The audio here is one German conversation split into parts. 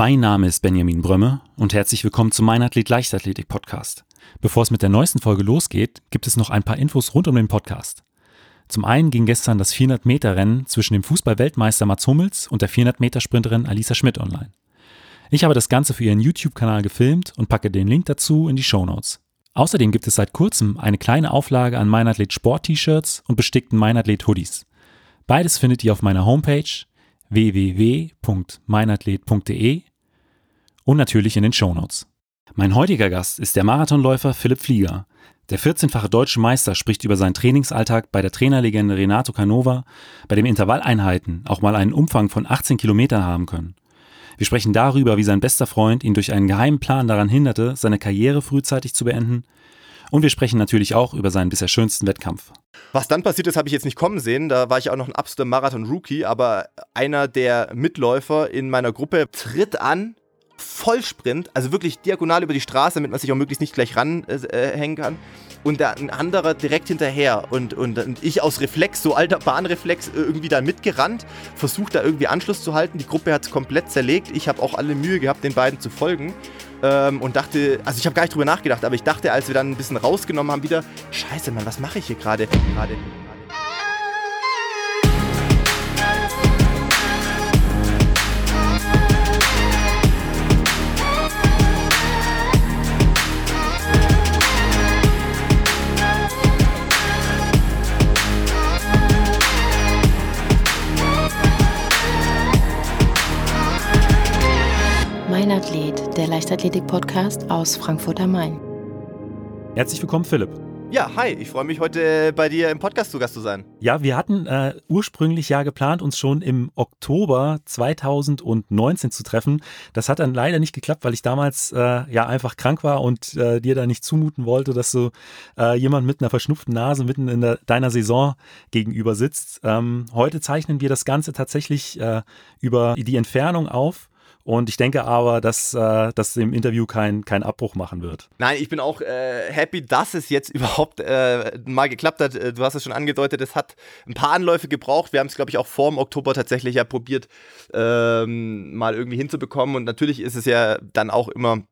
Mein Name ist Benjamin Brömme und herzlich willkommen zum Mein Athlet Leichtathletik Podcast. Bevor es mit der neuesten Folge losgeht, gibt es noch ein paar Infos rund um den Podcast. Zum einen ging gestern das 400-Meter-Rennen zwischen dem Fußball-Weltmeister Mats Hummels und der 400-Meter-Sprinterin Alisa Schmidt online. Ich habe das Ganze für ihren YouTube-Kanal gefilmt und packe den Link dazu in die Show Notes. Außerdem gibt es seit kurzem eine kleine Auflage an Meinathlet Sport-T-Shirts und bestickten Meinathlet Hoodies. Beides findet ihr auf meiner Homepage www.meinathlet.de und natürlich in den Show Notes. Mein heutiger Gast ist der Marathonläufer Philipp Flieger. Der 14-fache deutsche Meister spricht über seinen Trainingsalltag bei der Trainerlegende Renato Canova, bei dem Intervalleinheiten auch mal einen Umfang von 18 Kilometern haben können. Wir sprechen darüber, wie sein bester Freund ihn durch einen geheimen Plan daran hinderte, seine Karriere frühzeitig zu beenden. Und wir sprechen natürlich auch über seinen bisher schönsten Wettkampf. Was dann passiert ist, habe ich jetzt nicht kommen sehen. Da war ich auch noch ein absoluter Marathon-Rookie, aber einer der Mitläufer in meiner Gruppe tritt an, Vollsprint, also wirklich diagonal über die Straße, damit man sich auch möglichst nicht gleich ranhängen äh, kann. Und der, ein anderer direkt hinterher. Und, und, und, ich aus Reflex, so alter Bahnreflex, irgendwie da mitgerannt, versucht da irgendwie Anschluss zu halten. Die Gruppe hat es komplett zerlegt. Ich habe auch alle Mühe gehabt, den beiden zu folgen. Ähm, und dachte, also ich habe gar nicht drüber nachgedacht, aber ich dachte, als wir dann ein bisschen rausgenommen haben, wieder, scheiße, Mann, was mache ich hier gerade? Gerade. Mein Athlet, der Leichtathletik-Podcast aus Frankfurt am Main. Herzlich willkommen, Philipp. Ja, hi, ich freue mich heute bei dir im Podcast zu Gast zu sein. Ja, wir hatten äh, ursprünglich ja geplant, uns schon im Oktober 2019 zu treffen. Das hat dann leider nicht geklappt, weil ich damals äh, ja einfach krank war und äh, dir da nicht zumuten wollte, dass du äh, jemand mit einer verschnupften Nase mitten in der, deiner Saison gegenüber sitzt. Ähm, heute zeichnen wir das Ganze tatsächlich äh, über die Entfernung auf. Und ich denke aber, dass äh, das im Interview keinen kein Abbruch machen wird. Nein, ich bin auch äh, happy, dass es jetzt überhaupt äh, mal geklappt hat. Äh, du hast es schon angedeutet, es hat ein paar Anläufe gebraucht. Wir haben es, glaube ich, auch vor dem Oktober tatsächlich ja probiert, ähm, mal irgendwie hinzubekommen. Und natürlich ist es ja dann auch immer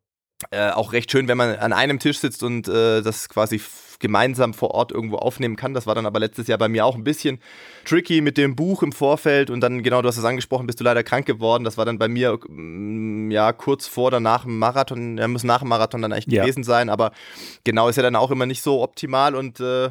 äh, auch recht schön, wenn man an einem Tisch sitzt und äh, das quasi gemeinsam vor Ort irgendwo aufnehmen kann. Das war dann aber letztes Jahr bei mir auch ein bisschen tricky mit dem Buch im Vorfeld und dann, genau, du hast es angesprochen, bist du leider krank geworden. Das war dann bei mir, mm, ja, kurz vor oder nach dem Marathon, ja, muss nach dem Marathon dann eigentlich ja. gewesen sein, aber genau, ist ja dann auch immer nicht so optimal und äh,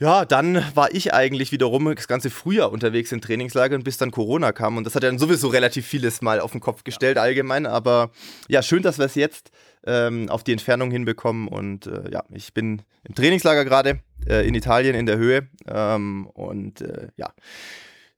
ja, dann war ich eigentlich wiederum das ganze Frühjahr unterwegs in Trainingslager und bis dann Corona kam und das hat dann sowieso relativ vieles mal auf den Kopf gestellt allgemein, aber ja, schön, dass wir es jetzt ähm, auf die Entfernung hinbekommen. Und äh, ja, ich bin im Trainingslager gerade äh, in Italien in der Höhe ähm, und äh, ja,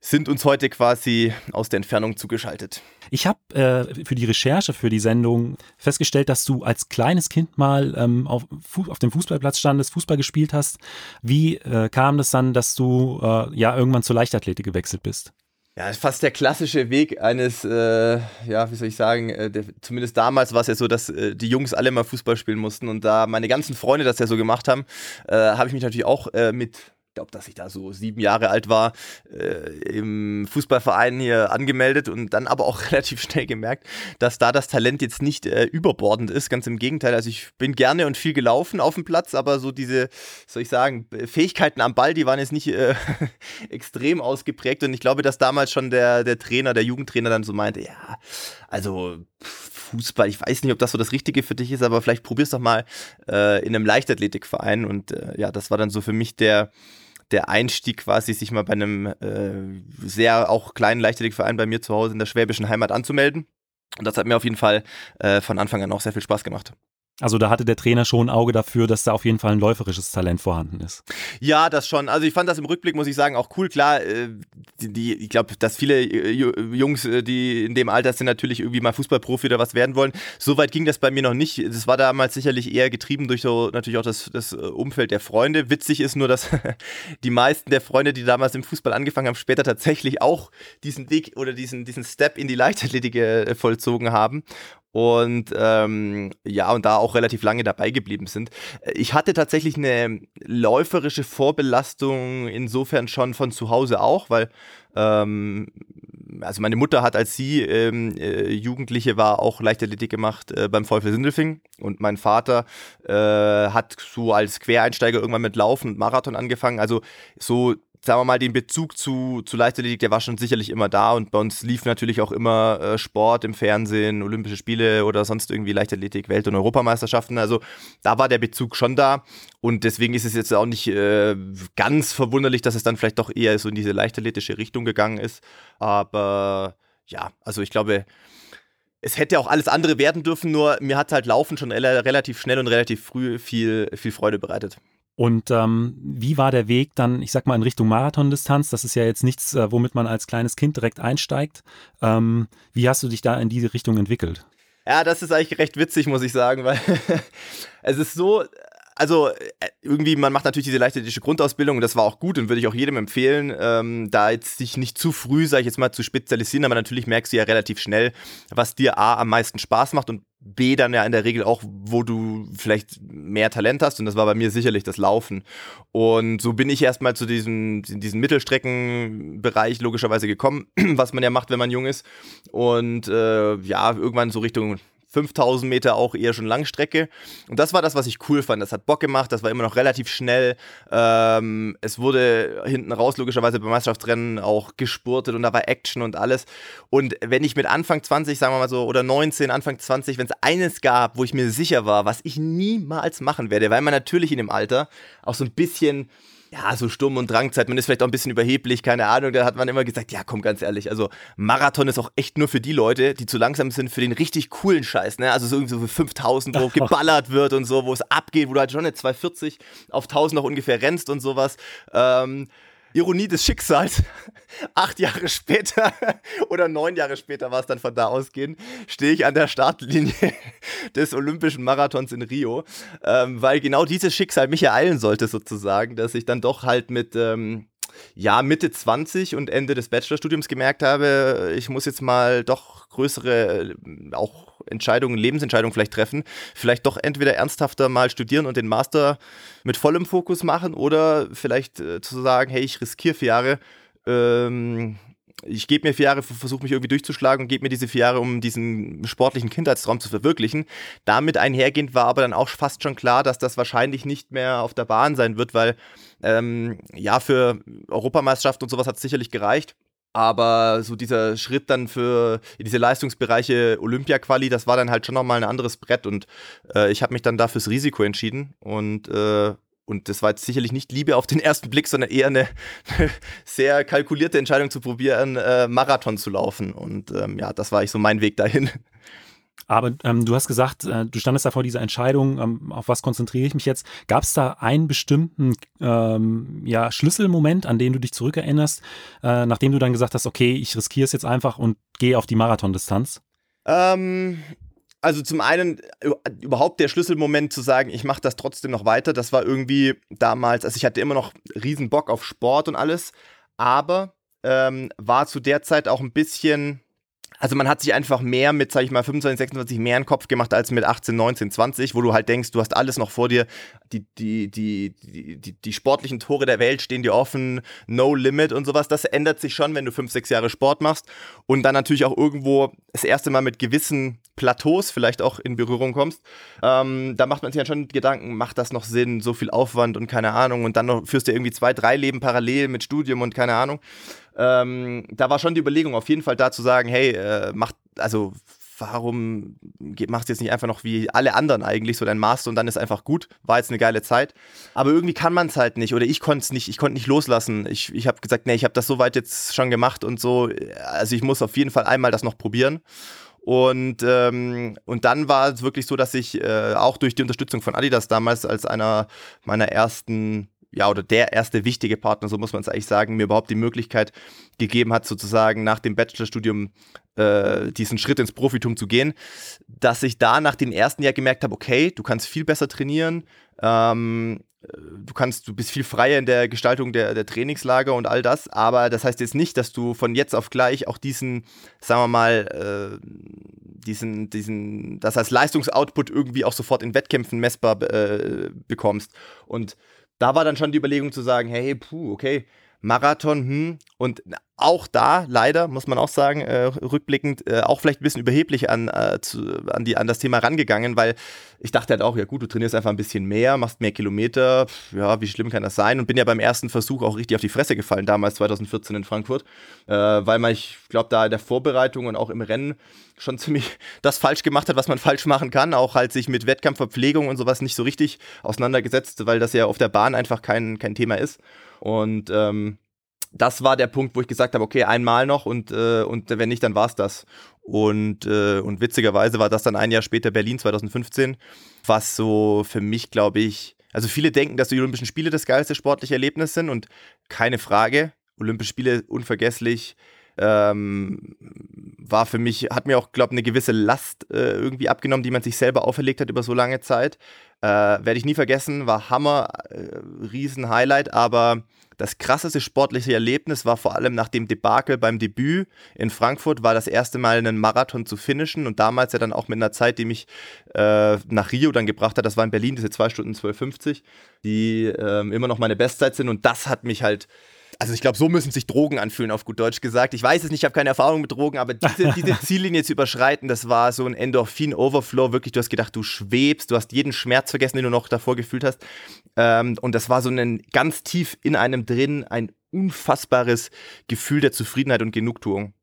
sind uns heute quasi aus der Entfernung zugeschaltet. Ich habe äh, für die Recherche für die Sendung festgestellt, dass du als kleines Kind mal ähm, auf, auf, dem Fußballplatz standest, Fußball gespielt hast. Wie äh, kam das dann, dass du äh, ja irgendwann zur Leichtathletik gewechselt bist? Ja, fast der klassische Weg eines, äh, ja, wie soll ich sagen, äh, der, zumindest damals war es ja so, dass äh, die Jungs alle mal Fußball spielen mussten. Und da meine ganzen Freunde das ja so gemacht haben, äh, habe ich mich natürlich auch äh, mit glaube, dass ich da so sieben Jahre alt war, äh, im Fußballverein hier angemeldet und dann aber auch relativ schnell gemerkt, dass da das Talent jetzt nicht äh, überbordend ist. Ganz im Gegenteil. Also ich bin gerne und viel gelaufen auf dem Platz, aber so diese, soll ich sagen, Fähigkeiten am Ball, die waren jetzt nicht äh, extrem ausgeprägt. Und ich glaube, dass damals schon der, der Trainer, der Jugendtrainer dann so meinte, ja, also Fußball, ich weiß nicht, ob das so das Richtige für dich ist, aber vielleicht probier's doch mal äh, in einem Leichtathletikverein. Und äh, ja, das war dann so für mich der, der Einstieg quasi, sich mal bei einem äh, sehr auch kleinen Leichtathletikverein bei mir zu Hause in der schwäbischen Heimat anzumelden. Und das hat mir auf jeden Fall äh, von Anfang an auch sehr viel Spaß gemacht. Also da hatte der Trainer schon ein Auge dafür, dass da auf jeden Fall ein läuferisches Talent vorhanden ist. Ja, das schon. Also ich fand das im Rückblick, muss ich sagen, auch cool. Klar, äh, die, die ich glaube, dass viele äh, Jungs, äh, die in dem Alter sind, natürlich irgendwie mal Fußballprofi oder was werden wollen. So weit ging das bei mir noch nicht. Das war damals sicherlich eher getrieben durch so natürlich auch das, das Umfeld der Freunde. Witzig ist nur, dass die meisten der Freunde, die damals im Fußball angefangen haben, später tatsächlich auch diesen Weg oder diesen, diesen Step in die Leichtathletik vollzogen haben und ähm, ja, und da auch relativ lange dabei geblieben sind. Ich hatte tatsächlich eine läuferische Vorbelastung insofern schon von zu Hause auch, weil ähm, also meine Mutter hat, als sie ähm, äh, Jugendliche war, auch Leichtathletik gemacht äh, beim VfL Sindelfing und mein Vater äh, hat so als Quereinsteiger irgendwann mit Laufen und Marathon angefangen. Also so sagen wir mal, den Bezug zu, zu Leichtathletik, der war schon sicherlich immer da und bei uns lief natürlich auch immer äh, Sport im Fernsehen, Olympische Spiele oder sonst irgendwie Leichtathletik, Welt- und Europameisterschaften. Also da war der Bezug schon da und deswegen ist es jetzt auch nicht äh, ganz verwunderlich, dass es dann vielleicht doch eher so in diese leichtathletische Richtung gegangen ist. Aber ja, also ich glaube, es hätte auch alles andere werden dürfen, nur mir hat halt Laufen schon relativ schnell und relativ früh viel, viel Freude bereitet. Und ähm, wie war der Weg dann, ich sag mal, in Richtung Marathondistanz? Das ist ja jetzt nichts, äh, womit man als kleines Kind direkt einsteigt. Ähm, wie hast du dich da in diese Richtung entwickelt? Ja, das ist eigentlich recht witzig, muss ich sagen, weil es ist so, also äh, irgendwie, man macht natürlich diese leichtathletische Grundausbildung und das war auch gut und würde ich auch jedem empfehlen, ähm, da jetzt sich nicht zu früh, sag ich jetzt mal, zu spezialisieren, aber natürlich merkst du ja relativ schnell, was dir A am meisten Spaß macht und B dann ja in der Regel auch, wo du vielleicht mehr Talent hast und das war bei mir sicherlich das Laufen. Und so bin ich erstmal zu diesem, diesem Mittelstreckenbereich logischerweise gekommen, was man ja macht, wenn man jung ist. Und äh, ja, irgendwann so Richtung 5000 Meter auch eher schon Langstrecke. Und das war das, was ich cool fand. Das hat Bock gemacht, das war immer noch relativ schnell. Ähm, es wurde hinten raus logischerweise beim Meisterschaftsrennen auch gespurtet und da war Action und alles. Und wenn ich mit Anfang 20, sagen wir mal so, oder 19, Anfang 20, wenn es eines gab, wo ich mir sicher war, was ich niemals machen werde, weil man natürlich in dem Alter auch so ein bisschen ja, so Sturm- und Drangzeit, man ist vielleicht auch ein bisschen überheblich, keine Ahnung, da hat man immer gesagt, ja, komm, ganz ehrlich, also Marathon ist auch echt nur für die Leute, die zu langsam sind für den richtig coolen Scheiß, ne, also so irgendwie so für 5000, wo geballert wird und so, wo es abgeht, wo du halt schon eine 240 auf 1000 noch ungefähr rennst und sowas, ähm, Ironie des Schicksals, acht Jahre später oder neun Jahre später war es dann von da ausgehen, stehe ich an der Startlinie des Olympischen Marathons in Rio, ähm, weil genau dieses Schicksal mich ereilen sollte sozusagen, dass ich dann doch halt mit ähm, ja, Mitte 20 und Ende des Bachelorstudiums gemerkt habe, ich muss jetzt mal doch größere, auch Entscheidungen, Lebensentscheidungen vielleicht treffen, vielleicht doch entweder ernsthafter mal studieren und den Master mit vollem Fokus machen oder vielleicht äh, zu sagen, hey, ich riskiere vier Jahre, ähm, ich gebe mir vier Jahre, versuche mich irgendwie durchzuschlagen und gebe mir diese vier Jahre, um diesen sportlichen Kindheitstraum zu verwirklichen. Damit einhergehend war aber dann auch fast schon klar, dass das wahrscheinlich nicht mehr auf der Bahn sein wird, weil ähm, ja, für Europameisterschaft und sowas hat es sicherlich gereicht. Aber so dieser Schritt dann für diese Leistungsbereiche Olympia-Quali, das war dann halt schon nochmal ein anderes Brett und äh, ich habe mich dann da fürs Risiko entschieden und äh, und das war jetzt sicherlich nicht Liebe auf den ersten Blick, sondern eher eine, sehr kalkulierte Entscheidung zu probieren, äh, Marathon zu laufen. Und ähm, ja, das war ich so mein Weg dahin. Aber ähm, du hast gesagt, äh, du standest da vor dieser Entscheidung, ähm, auf was konzentriere ich mich jetzt. Gab es da einen bestimmten ähm, ja, Schlüsselmoment, an den du dich zurückerinnerst, äh, nachdem du dann gesagt hast, okay, ich riskiere es jetzt einfach und gehe auf die Marathondistanz? Ähm, also zum einen äh, überhaupt der Schlüsselmoment zu sagen, ich mache das trotzdem noch weiter, das war irgendwie damals, also ich hatte immer noch riesen Bock auf Sport und alles, aber ähm, war zu der Zeit auch ein bisschen also man hat sich einfach mehr mit, sag ich mal, 25, 26 mehr in den Kopf gemacht als mit 18, 19, 20, wo du halt denkst, du hast alles noch vor dir. Die, die, die, die, die, die sportlichen Tore der Welt stehen dir offen, no limit und sowas. Das ändert sich schon, wenn du fünf, sechs Jahre Sport machst und dann natürlich auch irgendwo das erste Mal mit gewissen Plateaus vielleicht auch in Berührung kommst. Ähm, da macht man sich dann schon Gedanken, macht das noch Sinn, so viel Aufwand und keine Ahnung. Und dann noch führst du irgendwie zwei, drei Leben parallel mit Studium und keine Ahnung ähm, da war schon die Überlegung, auf jeden Fall da zu sagen, hey, äh, macht, also warum machst du jetzt nicht einfach noch wie alle anderen eigentlich so dein Master und dann ist einfach gut, war jetzt eine geile Zeit. Aber irgendwie kann man es halt nicht oder ich konnte es nicht, ich konnte nicht loslassen. Ich, ich habe gesagt, nee, ich habe das soweit jetzt schon gemacht und so, also ich muss auf jeden Fall einmal das noch probieren. Und, ähm, und dann war es wirklich so, dass ich äh, auch durch die Unterstützung von Adidas damals als einer meiner ersten ja, oder der erste wichtige Partner, so muss man es eigentlich sagen, mir überhaupt die Möglichkeit gegeben hat, sozusagen nach dem Bachelorstudium äh, diesen Schritt ins Profitum zu gehen, dass ich da nach dem ersten Jahr gemerkt habe, okay, du kannst viel besser trainieren, ähm, du kannst, du bist viel freier in der Gestaltung der, der Trainingslager und all das, aber das heißt jetzt nicht, dass du von jetzt auf gleich auch diesen, sagen wir mal, äh, diesen, diesen, das als Leistungsoutput irgendwie auch sofort in Wettkämpfen messbar äh, bekommst. Und da war dann schon die Überlegung zu sagen, hey, puh, okay, Marathon, hm, und auch da, leider, muss man auch sagen, äh, rückblickend, äh, auch vielleicht ein bisschen überheblich an, äh, zu, an, die, an das Thema rangegangen, weil ich dachte halt auch, ja gut, du trainierst einfach ein bisschen mehr, machst mehr Kilometer, ja, wie schlimm kann das sein? Und bin ja beim ersten Versuch auch richtig auf die Fresse gefallen, damals 2014 in Frankfurt, äh, weil man, ich glaube, da in der Vorbereitung und auch im Rennen schon ziemlich das falsch gemacht hat, was man falsch machen kann, auch halt sich mit Wettkampfverpflegung und sowas nicht so richtig auseinandergesetzt, weil das ja auf der Bahn einfach kein, kein Thema ist. Und ähm, das war der Punkt, wo ich gesagt habe, okay, einmal noch und, äh, und wenn nicht, dann war es das. Und, äh, und witzigerweise war das dann ein Jahr später Berlin 2015, was so für mich, glaube ich, also viele denken, dass die Olympischen Spiele das geilste sportliche Erlebnis sind und keine Frage, Olympische Spiele unvergesslich, ähm, war für mich, hat mir auch, glaube ich, eine gewisse Last äh, irgendwie abgenommen, die man sich selber auferlegt hat über so lange Zeit. Äh, Werde ich nie vergessen, war Hammer, äh, Riesen-Highlight, aber das krasseste sportliche Erlebnis war vor allem nach dem Debakel beim Debüt in Frankfurt, war das erste Mal einen Marathon zu finishen und damals ja dann auch mit einer Zeit, die mich äh, nach Rio dann gebracht hat, das war in Berlin, diese 2 Stunden 12,50, die äh, immer noch meine Bestzeit sind und das hat mich halt also ich glaube, so müssen sich Drogen anfühlen, auf gut Deutsch gesagt. Ich weiß es nicht, ich habe keine Erfahrung mit Drogen, aber diese, diese Ziellinie zu überschreiten, das war so ein Endorphin-Overflow. Wirklich, du hast gedacht, du schwebst, du hast jeden Schmerz vergessen, den du noch davor gefühlt hast. Ähm, und das war so ein ganz tief in einem drin, ein unfassbares Gefühl der Zufriedenheit und Genugtuung.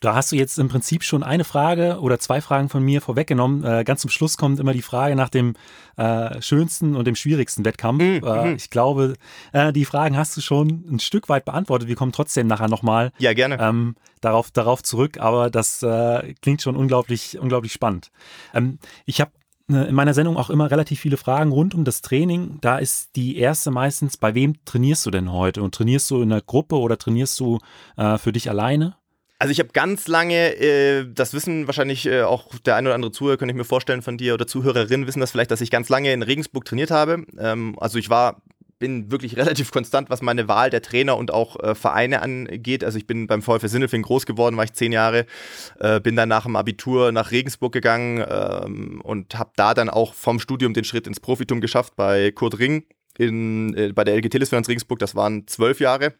Da hast du jetzt im Prinzip schon eine Frage oder zwei Fragen von mir vorweggenommen. Äh, ganz zum Schluss kommt immer die Frage nach dem äh, schönsten und dem schwierigsten Wettkampf. Mhm. Äh, mhm. ich glaube, äh, die Fragen hast du schon ein Stück weit beantwortet. Wir kommen trotzdem nachher nochmal ja, gerne. Ähm, darauf, darauf zurück, aber das äh, klingt schon unglaublich, unglaublich spannend. Ähm, ich habe äh, in meiner Sendung auch immer relativ viele Fragen rund um das Training. Da ist die erste meistens, bei wem trainierst du denn heute? Und trainierst du in einer Gruppe oder trainierst du für dich alleine? Also ich habe ganz lange, äh, das wissen wahrscheinlich äh, auch der ein oder andere Zuhörer, könnte ich mir vorstellen von dir oder Zuhörerinnen wissen das vielleicht, dass ich ganz lange in Regensburg trainiert habe. Ähm, also ich war bin wirklich relativ konstant, was meine Wahl der Trainer und auch äh, Vereine angeht. Also ich bin beim VfL Sindelfing groß geworden, war ich zehn Jahre, äh, bin dann nach dem Abitur nach Regensburg gegangen ähm, und habe da dann auch vom Studium den Schritt ins Profitum geschafft bei Kurt Ring in, äh, bei der LG Telefinanz Regensburg. Das waren zwölf Jahre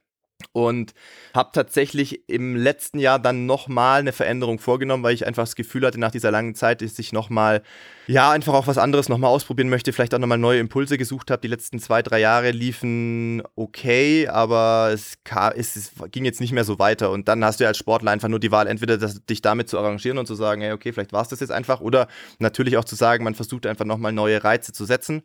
und habe tatsächlich im letzten Jahr dann nochmal eine Veränderung vorgenommen, weil ich einfach das Gefühl hatte, nach dieser langen Zeit, dass ich nochmal, ja, einfach auch was anderes nochmal ausprobieren möchte, vielleicht auch nochmal neue Impulse gesucht habe. Die letzten zwei, drei Jahre liefen okay, aber es, kam, es, es, ging jetzt nicht mehr so weiter. Und dann hast du ja als Sportler einfach nur die Wahl, entweder das, dich damit zu arrangieren und zu sagen, hey, okay, vielleicht war es das jetzt einfach, oder natürlich auch zu sagen, man versucht einfach nochmal neue Reize zu setzen.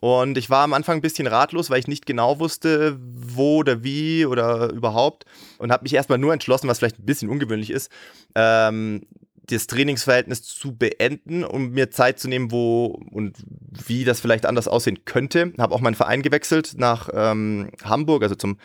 Und ich war am Anfang ein bisschen ratlos, weil ich nicht genau wusste, wo oder wie oder überhaupt. Und habe mich erstmal nur entschlossen, was vielleicht ein bisschen ungewöhnlich ist, ähm, das Trainingsverhältnis zu beenden, um mir Zeit zu nehmen, wo und wie das vielleicht anders aussehen könnte. Habe auch meinen Verein gewechselt nach ähm, Hamburg, also zum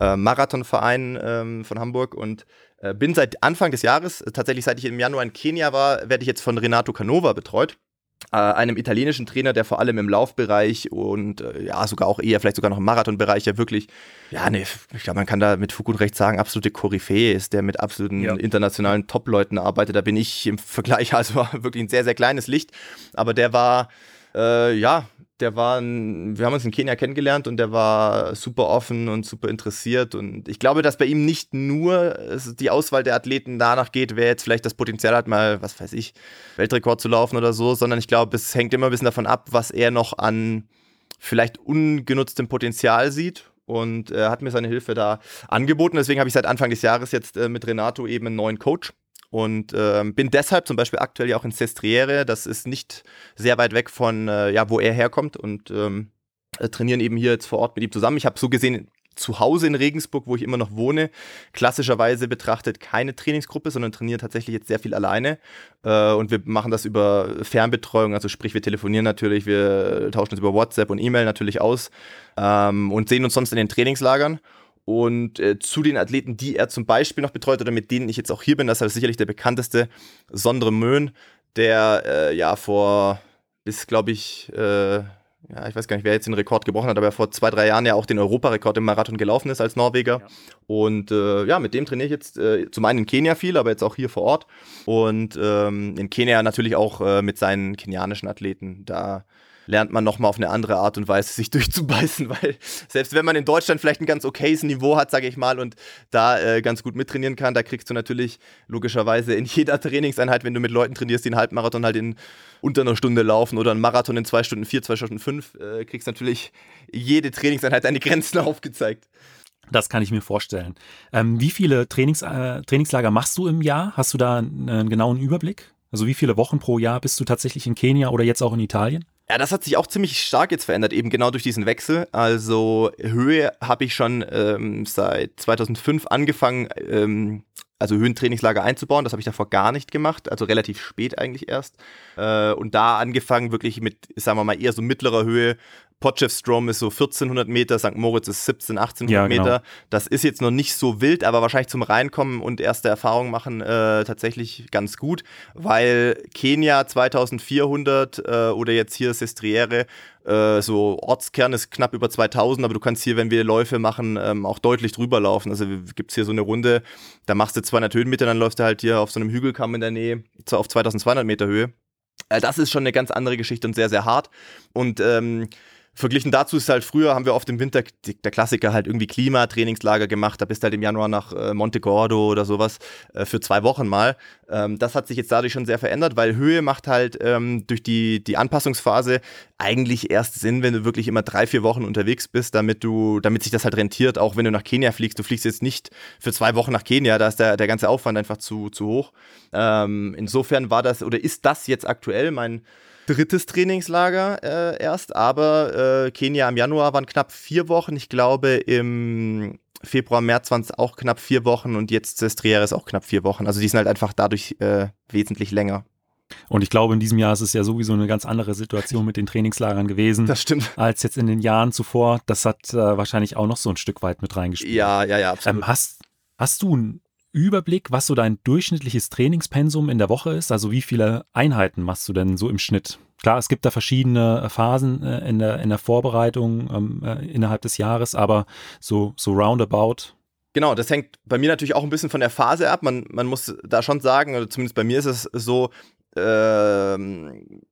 äh, Marathonverein ähm, von Hamburg und äh, bin seit Anfang des Jahres, tatsächlich seit ich im Januar in Kenia war, werde ich jetzt von Renato Canova betreut äh, einem italienischen Trainer, der vor allem im Laufbereich und äh, ja, sogar auch eher, vielleicht sogar noch im Marathonbereich ja wirklich, ja, nee, ich glaube, man kann da mit Fug und Recht sagen, absolute Koryphäe ist, der mit absoluten ja. internationalen Top-Leuten arbeitet. Da bin ich im Vergleich also wirklich ein sehr, sehr kleines Licht. Aber der war, äh, ja, der war, ein, wir haben uns in Kenia kennengelernt und der war super offen und super interessiert. Und ich glaube, dass bei ihm nicht nur die Auswahl der Athleten danach geht, wer jetzt vielleicht das Potenzial hat, mal, was weiß ich, Weltrekord zu laufen oder so, sondern ich glaube, es hängt immer ein bisschen davon ab, was er noch an vielleicht ungenutztem Potenzial sieht und er hat mir seine Hilfe da angeboten. Deswegen habe ich seit Anfang des Jahres jetzt äh, mit Renato eben einen neuen Coach und ähm, bin deshalb zum Beispiel aktuell ja auch in Sestriere. Das ist nicht sehr weit weg von, äh, ja, wo er herkommt und ähm, äh, trainieren eben hier jetzt vor Ort mit ihm zusammen. Ich habe so gesehen zu Hause in Regensburg, wo ich immer noch wohne, klassischerweise betrachtet keine Trainingsgruppe, sondern trainiere tatsächlich jetzt sehr viel alleine. Äh, und wir machen das über Fernbetreuung, also sprich, wir telefonieren natürlich, wir tauschen uns über WhatsApp und E-Mail natürlich aus ähm, und sehen uns sonst in den Trainingslagern. Und äh, zu den Athleten, die er zum Beispiel noch betreut oder mit denen ich jetzt auch hier bin, das ist sicherlich der bekannteste, Sondre Möhn, der äh, ja vor bis, glaube ich, äh, ja, ich weiß gar nicht, wer jetzt den Rekord gebrochen hat, aber vor zwei, drei Jahren ja auch den Europarekord im Marathon gelaufen ist als Norweger. Ja. Und äh, ja, mit dem trainiere ich jetzt äh, zum einen in Kenia viel, aber jetzt auch hier vor Ort. Und ähm, in Kenia natürlich auch äh, mit seinen kenianischen Athleten. Da lernt man nochmal auf eine andere Art und Weise sich durchzubeißen, weil selbst wenn man in Deutschland vielleicht ein ganz okayes Niveau hat, sage ich mal, und da äh, ganz gut mittrainieren kann, da kriegst du natürlich logischerweise in jeder Trainingseinheit, wenn du mit Leuten trainierst, die einen Halbmarathon halt in unter einer Stunde laufen oder einen Marathon in zwei Stunden vier, zwei Stunden fünf, äh, kriegst natürlich jede Trainingseinheit deine Grenzen aufgezeigt. Das kann ich mir vorstellen. Ähm, wie viele Trainings, äh, Trainingslager machst du im Jahr? Hast du da einen, einen genauen Überblick? Also wie viele Wochen pro Jahr bist du tatsächlich in Kenia oder jetzt auch in Italien? Ja, das hat sich auch ziemlich stark jetzt verändert, eben genau durch diesen Wechsel. Also Höhe habe ich schon ähm, seit 2005 angefangen, ähm, also Höhentrainingslager einzubauen. Das habe ich davor gar nicht gemacht, also relativ spät eigentlich erst. Äh, und da angefangen wirklich mit, sagen wir mal, eher so mittlerer Höhe, Potchefstroom ist so 1400 Meter, St. Moritz ist 17, 1800 ja, genau. Meter. Das ist jetzt noch nicht so wild, aber wahrscheinlich zum Reinkommen und erste Erfahrungen machen äh, tatsächlich ganz gut, weil Kenia 2400 äh, oder jetzt hier Sestriere, äh, so Ortskern ist knapp über 2000, aber du kannst hier, wenn wir Läufe machen, ähm, auch deutlich drüber laufen. Also gibt es hier so eine Runde, da machst du 200 Höhenmeter, dann läufst du halt hier auf so einem Hügelkamm in der Nähe auf 2200 Meter Höhe. Äh, das ist schon eine ganz andere Geschichte und sehr, sehr hart. Und ähm, Verglichen dazu ist halt früher, haben wir oft im Winter, der Klassiker halt irgendwie Klimatrainingslager gemacht, da bist du halt im Januar nach äh, Monte Gordo oder sowas äh, für zwei Wochen mal. Ähm, das hat sich jetzt dadurch schon sehr verändert, weil Höhe macht halt ähm, durch die, die Anpassungsphase eigentlich erst Sinn, wenn du wirklich immer drei, vier Wochen unterwegs bist, damit du, damit sich das halt rentiert, auch wenn du nach Kenia fliegst. Du fliegst jetzt nicht für zwei Wochen nach Kenia, da ist der, der ganze Aufwand einfach zu, zu hoch. Ähm, insofern war das oder ist das jetzt aktuell mein drittes Trainingslager äh, erst, aber äh, Kenia im Januar waren knapp vier Wochen. Ich glaube, im Februar, März waren es auch knapp vier Wochen und jetzt ist auch knapp vier Wochen. Also die sind halt einfach dadurch äh, wesentlich länger. Und ich glaube, in diesem Jahr ist es ja sowieso eine ganz andere Situation mit den Trainingslagern gewesen. Das stimmt. Als jetzt in den Jahren zuvor. Das hat äh, wahrscheinlich auch noch so ein Stück weit mit reingespielt. Ja, ja, ja, absolut. Ähm, hast, hast du Überblick, was so dein durchschnittliches Trainingspensum in der Woche ist? Also wie viele Einheiten machst du denn so im Schnitt? Klar, es gibt da verschiedene äh, Phasen äh, in, der, in der Vorbereitung ähm, äh, innerhalb des Jahres, aber so, so roundabout. Genau, das hängt bei mir natürlich auch ein bisschen von der Phase ab. Man, man muss da schon sagen, oder zumindest bei mir ist es so, ähm,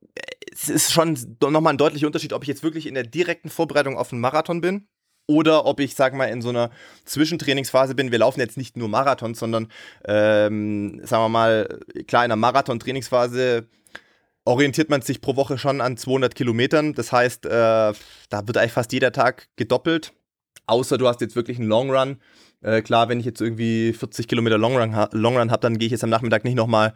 es ist schon nochmal ein deutlicher Unterschied, ob ich jetzt wirklich in der direkten Vorbereitung auf einen Marathon bin oder ob ich, sag mal, in so einer Zwischentrainingsphase bin. Wir laufen jetzt nicht nur Marathons, sondern, ähm, sagen wir mal, klar, in einer Marathon-Trainingsphase orientiert man sich pro Woche schon an 200 Kilometern. Das heißt, äh, da wird eigentlich fast jeder Tag gedoppelt. Außer du hast jetzt wirklich einen Long Run. Äh, klar, wenn ich jetzt irgendwie 40 Kilometer Long Run, ha Run habe, dann gehe ich jetzt am Nachmittag nicht nochmal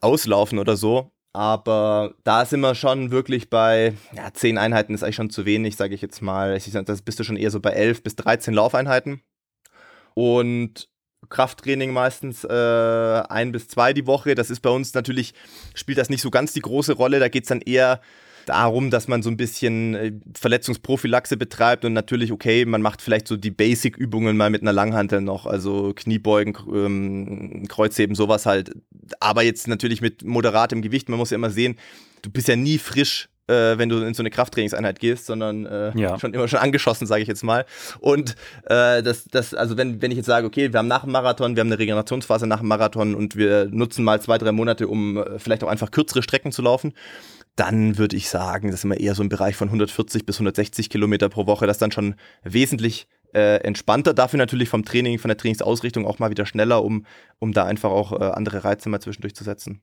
auslaufen oder so. Aber da sind wir schon wirklich bei, ja, 10 Einheiten ist eigentlich schon zu wenig, sage ich jetzt mal. Das bist du schon eher so bei 11 bis 13 Laufeinheiten. Und Krafttraining meistens äh, ein bis zwei die Woche. Das ist bei uns natürlich, spielt das nicht so ganz die große Rolle. Da geht es dann eher darum, dass man so ein bisschen äh, Verletzungsprophylaxe betreibt und natürlich, okay, man macht vielleicht so die Basic-Übungen mal mit einer Langhantel noch, also Kniebeugen, ähm, Kreuzheben, sowas halt. Aber jetzt natürlich mit moderatem Gewicht. Man muss ja immer sehen, du bist ja nie frisch äh, wenn du in so eine Krafttrainingseinheit gehst, sondern äh, ja. schon immer schon angeschossen, sage ich jetzt mal. Und äh, das, das, also wenn, wenn ich jetzt sage, okay, wir haben nach dem Marathon, wir haben eine Regenerationsphase nach dem Marathon und wir nutzen mal zwei, drei Monate, um äh, vielleicht auch einfach kürzere Strecken zu laufen, dann würde ich sagen, das ist immer eher so im Bereich von 140 bis 160 Kilometer pro Woche, das dann schon wesentlich äh, entspannter. Dafür natürlich vom Training, von der Trainingsausrichtung auch mal wieder schneller, um, um da einfach auch äh, andere Reize mal zwischendurch zu setzen.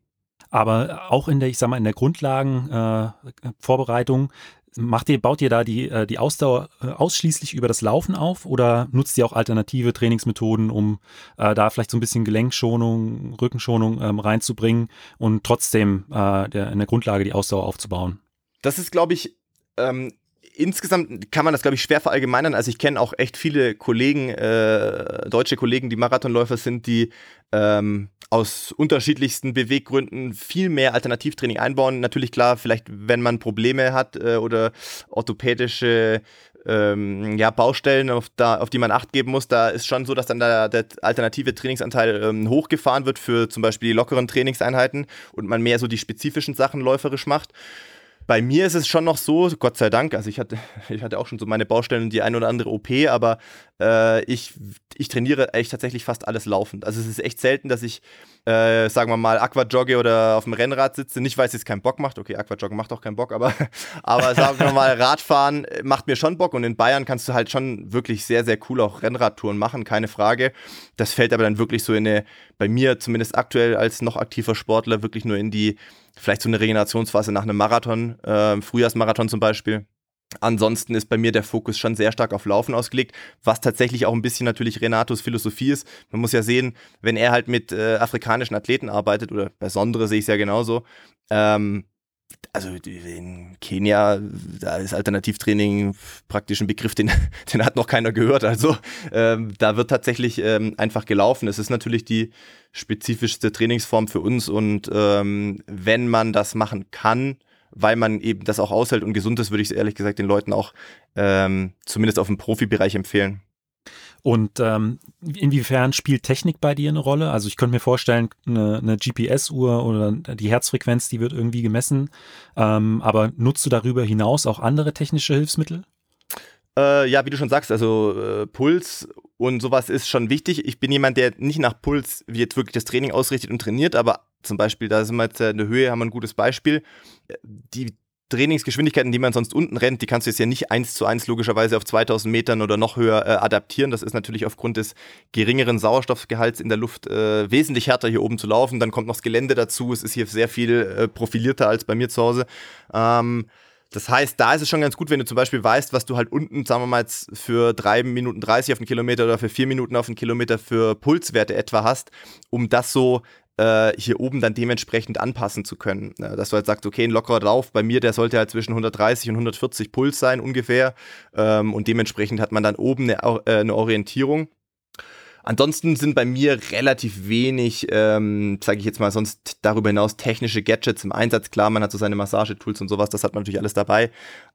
Aber auch in der, ich sag mal, in der Grundlagenvorbereitung äh, Macht ihr, baut ihr da die, äh, die Ausdauer äh, ausschließlich über das Laufen auf oder nutzt ihr auch alternative Trainingsmethoden, um äh, da vielleicht so ein bisschen Gelenkschonung, Rückenschonung ähm, reinzubringen und trotzdem äh, der, in der Grundlage die Ausdauer aufzubauen? Das ist, glaube ich, ähm, insgesamt kann man das, glaube ich, schwer verallgemeinern. Also ich kenne auch echt viele Kollegen, äh, deutsche Kollegen, die Marathonläufer sind, die ähm, aus unterschiedlichsten Beweggründen viel mehr Alternativtraining einbauen. Natürlich klar, vielleicht wenn man Probleme hat äh, oder orthopädische ähm, ja, Baustellen, auf, da, auf die man Acht geben muss, da ist schon so, dass dann der, der alternative Trainingsanteil ähm, hochgefahren wird für zum Beispiel die lockeren Trainingseinheiten und man mehr so die spezifischen Sachen läuferisch macht. Bei mir ist es schon noch so, Gott sei Dank, also ich hatte, ich hatte auch schon so meine Baustellen, die ein oder andere OP, aber äh, ich, ich trainiere echt tatsächlich fast alles laufend. Also es ist echt selten, dass ich, äh, sagen wir mal, Aquajogge oder auf dem Rennrad sitze, nicht weil es keinen Bock macht, okay, Aquajoggen macht auch keinen Bock, aber, aber sagen wir mal, Radfahren macht mir schon Bock und in Bayern kannst du halt schon wirklich sehr, sehr cool auch Rennradtouren machen, keine Frage. Das fällt aber dann wirklich so in eine, bei mir zumindest aktuell als noch aktiver Sportler, wirklich nur in die vielleicht so eine Regenerationsphase nach einem Marathon, äh, Frühjahrsmarathon zum Beispiel. Ansonsten ist bei mir der Fokus schon sehr stark auf Laufen ausgelegt, was tatsächlich auch ein bisschen natürlich Renatos Philosophie ist. Man muss ja sehen, wenn er halt mit äh, afrikanischen Athleten arbeitet, oder bei Sondre sehe ich es ja genauso, ähm, also in Kenia, da ist Alternativtraining praktisch ein Begriff, den, den hat noch keiner gehört. Also ähm, da wird tatsächlich ähm, einfach gelaufen. Es ist natürlich die spezifischste Trainingsform für uns und ähm, wenn man das machen kann, weil man eben das auch aushält und gesund ist, würde ich es ehrlich gesagt den Leuten auch ähm, zumindest auf dem Profibereich empfehlen. Und ähm, inwiefern spielt Technik bei dir eine Rolle? Also ich könnte mir vorstellen, eine, eine GPS-Uhr oder die Herzfrequenz, die wird irgendwie gemessen. Ähm, aber nutzt du darüber hinaus auch andere technische Hilfsmittel? Äh, ja, wie du schon sagst, also äh, Puls und sowas ist schon wichtig. Ich bin jemand, der nicht nach Puls wie jetzt wirklich das Training ausrichtet und trainiert, aber zum Beispiel, da sind wir jetzt in der Höhe, haben wir ein gutes Beispiel. Die Trainingsgeschwindigkeiten, die man sonst unten rennt, die kannst du jetzt ja nicht eins zu eins logischerweise auf 2000 Metern oder noch höher äh, adaptieren. Das ist natürlich aufgrund des geringeren Sauerstoffgehalts in der Luft äh, wesentlich härter hier oben zu laufen. Dann kommt noch das Gelände dazu. Es ist hier sehr viel äh, profilierter als bei mir zu Hause. Ähm, das heißt, da ist es schon ganz gut, wenn du zum Beispiel weißt, was du halt unten, sagen wir mal jetzt für 3 Minuten 30 auf den Kilometer oder für 4 Minuten auf den Kilometer für Pulswerte etwa hast, um das so äh, hier oben dann dementsprechend anpassen zu können. Dass du halt sagst, okay, ein lockerer Lauf bei mir, der sollte halt zwischen 130 und 140 Puls sein ungefähr. Ähm, und dementsprechend hat man dann oben eine, äh, eine Orientierung. Ansonsten sind bei mir relativ wenig, ähm, sage ich jetzt mal, sonst darüber hinaus technische Gadgets im Einsatz. Klar, man hat so seine Massagetools und sowas, das hat man natürlich alles dabei.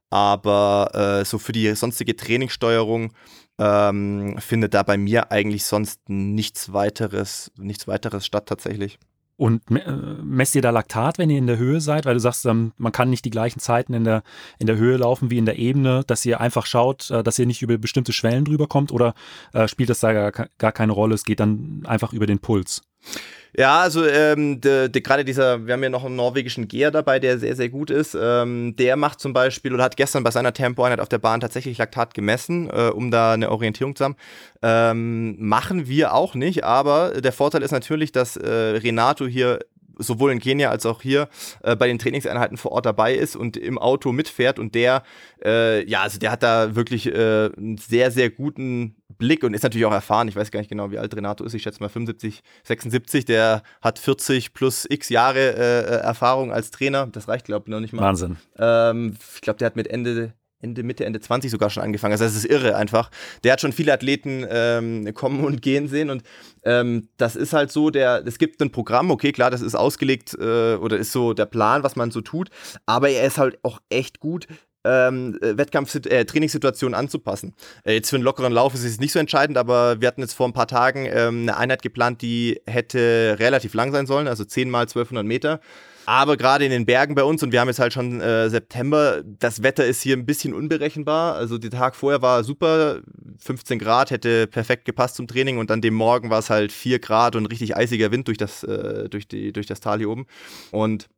Aber äh, so für die sonstige Trainingssteuerung ähm, findet da bei mir eigentlich sonst nichts weiteres, nichts weiteres statt tatsächlich. Und äh, messt ihr da Laktat, wenn ihr in der Höhe seid? Weil du sagst, ähm, man kann nicht die gleichen Zeiten in der, in der Höhe laufen wie in der Ebene, dass ihr einfach schaut, äh, dass ihr nicht über bestimmte Schwellen drüber kommt oder äh, spielt das da gar, gar keine Rolle? Es geht dann einfach über den Puls. Ja, also ähm, de, de, gerade dieser, wir haben ja noch einen norwegischen Geher dabei, der sehr, sehr gut ist. Ähm, der macht zum Beispiel oder hat gestern bei seiner Tempoeinheit auf der Bahn tatsächlich Laktat gemessen, äh, um da eine Orientierung zu haben. Ähm, machen wir auch nicht, aber der Vorteil ist natürlich, dass äh, Renato hier sowohl in Kenia als auch hier äh, bei den Trainingseinheiten vor Ort dabei ist und im Auto mitfährt und der, äh, ja, also der hat da wirklich äh, einen sehr, sehr guten Blick und ist natürlich auch erfahren. Ich weiß gar nicht genau, wie alt Renato ist. Ich schätze mal 75, 76. Der hat 40 plus x Jahre äh, äh, Erfahrung als Trainer. Das reicht, glaube ich, noch nicht mal. Wahnsinn. Ähm, ich glaube, der hat mit Ende Ende, Mitte, Ende 20 sogar schon angefangen. Also das ist irre einfach. Der hat schon viele Athleten ähm, kommen und gehen sehen und ähm, das ist halt so, der, es gibt ein Programm, okay, klar, das ist ausgelegt äh, oder ist so der Plan, was man so tut, aber er ist halt auch echt gut, ähm, Wettkampf äh, Trainingssituationen anzupassen. Äh, jetzt für einen lockeren Lauf ist es nicht so entscheidend, aber wir hatten jetzt vor ein paar Tagen ähm, eine Einheit geplant, die hätte relativ lang sein sollen, also 10 mal 1200 Meter. Aber gerade in den Bergen bei uns, und wir haben jetzt halt schon äh, September, das Wetter ist hier ein bisschen unberechenbar. Also der Tag vorher war super, 15 Grad hätte perfekt gepasst zum Training und dann dem Morgen war es halt 4 Grad und richtig eisiger Wind durch das, äh, durch die, durch das Tal hier oben. Und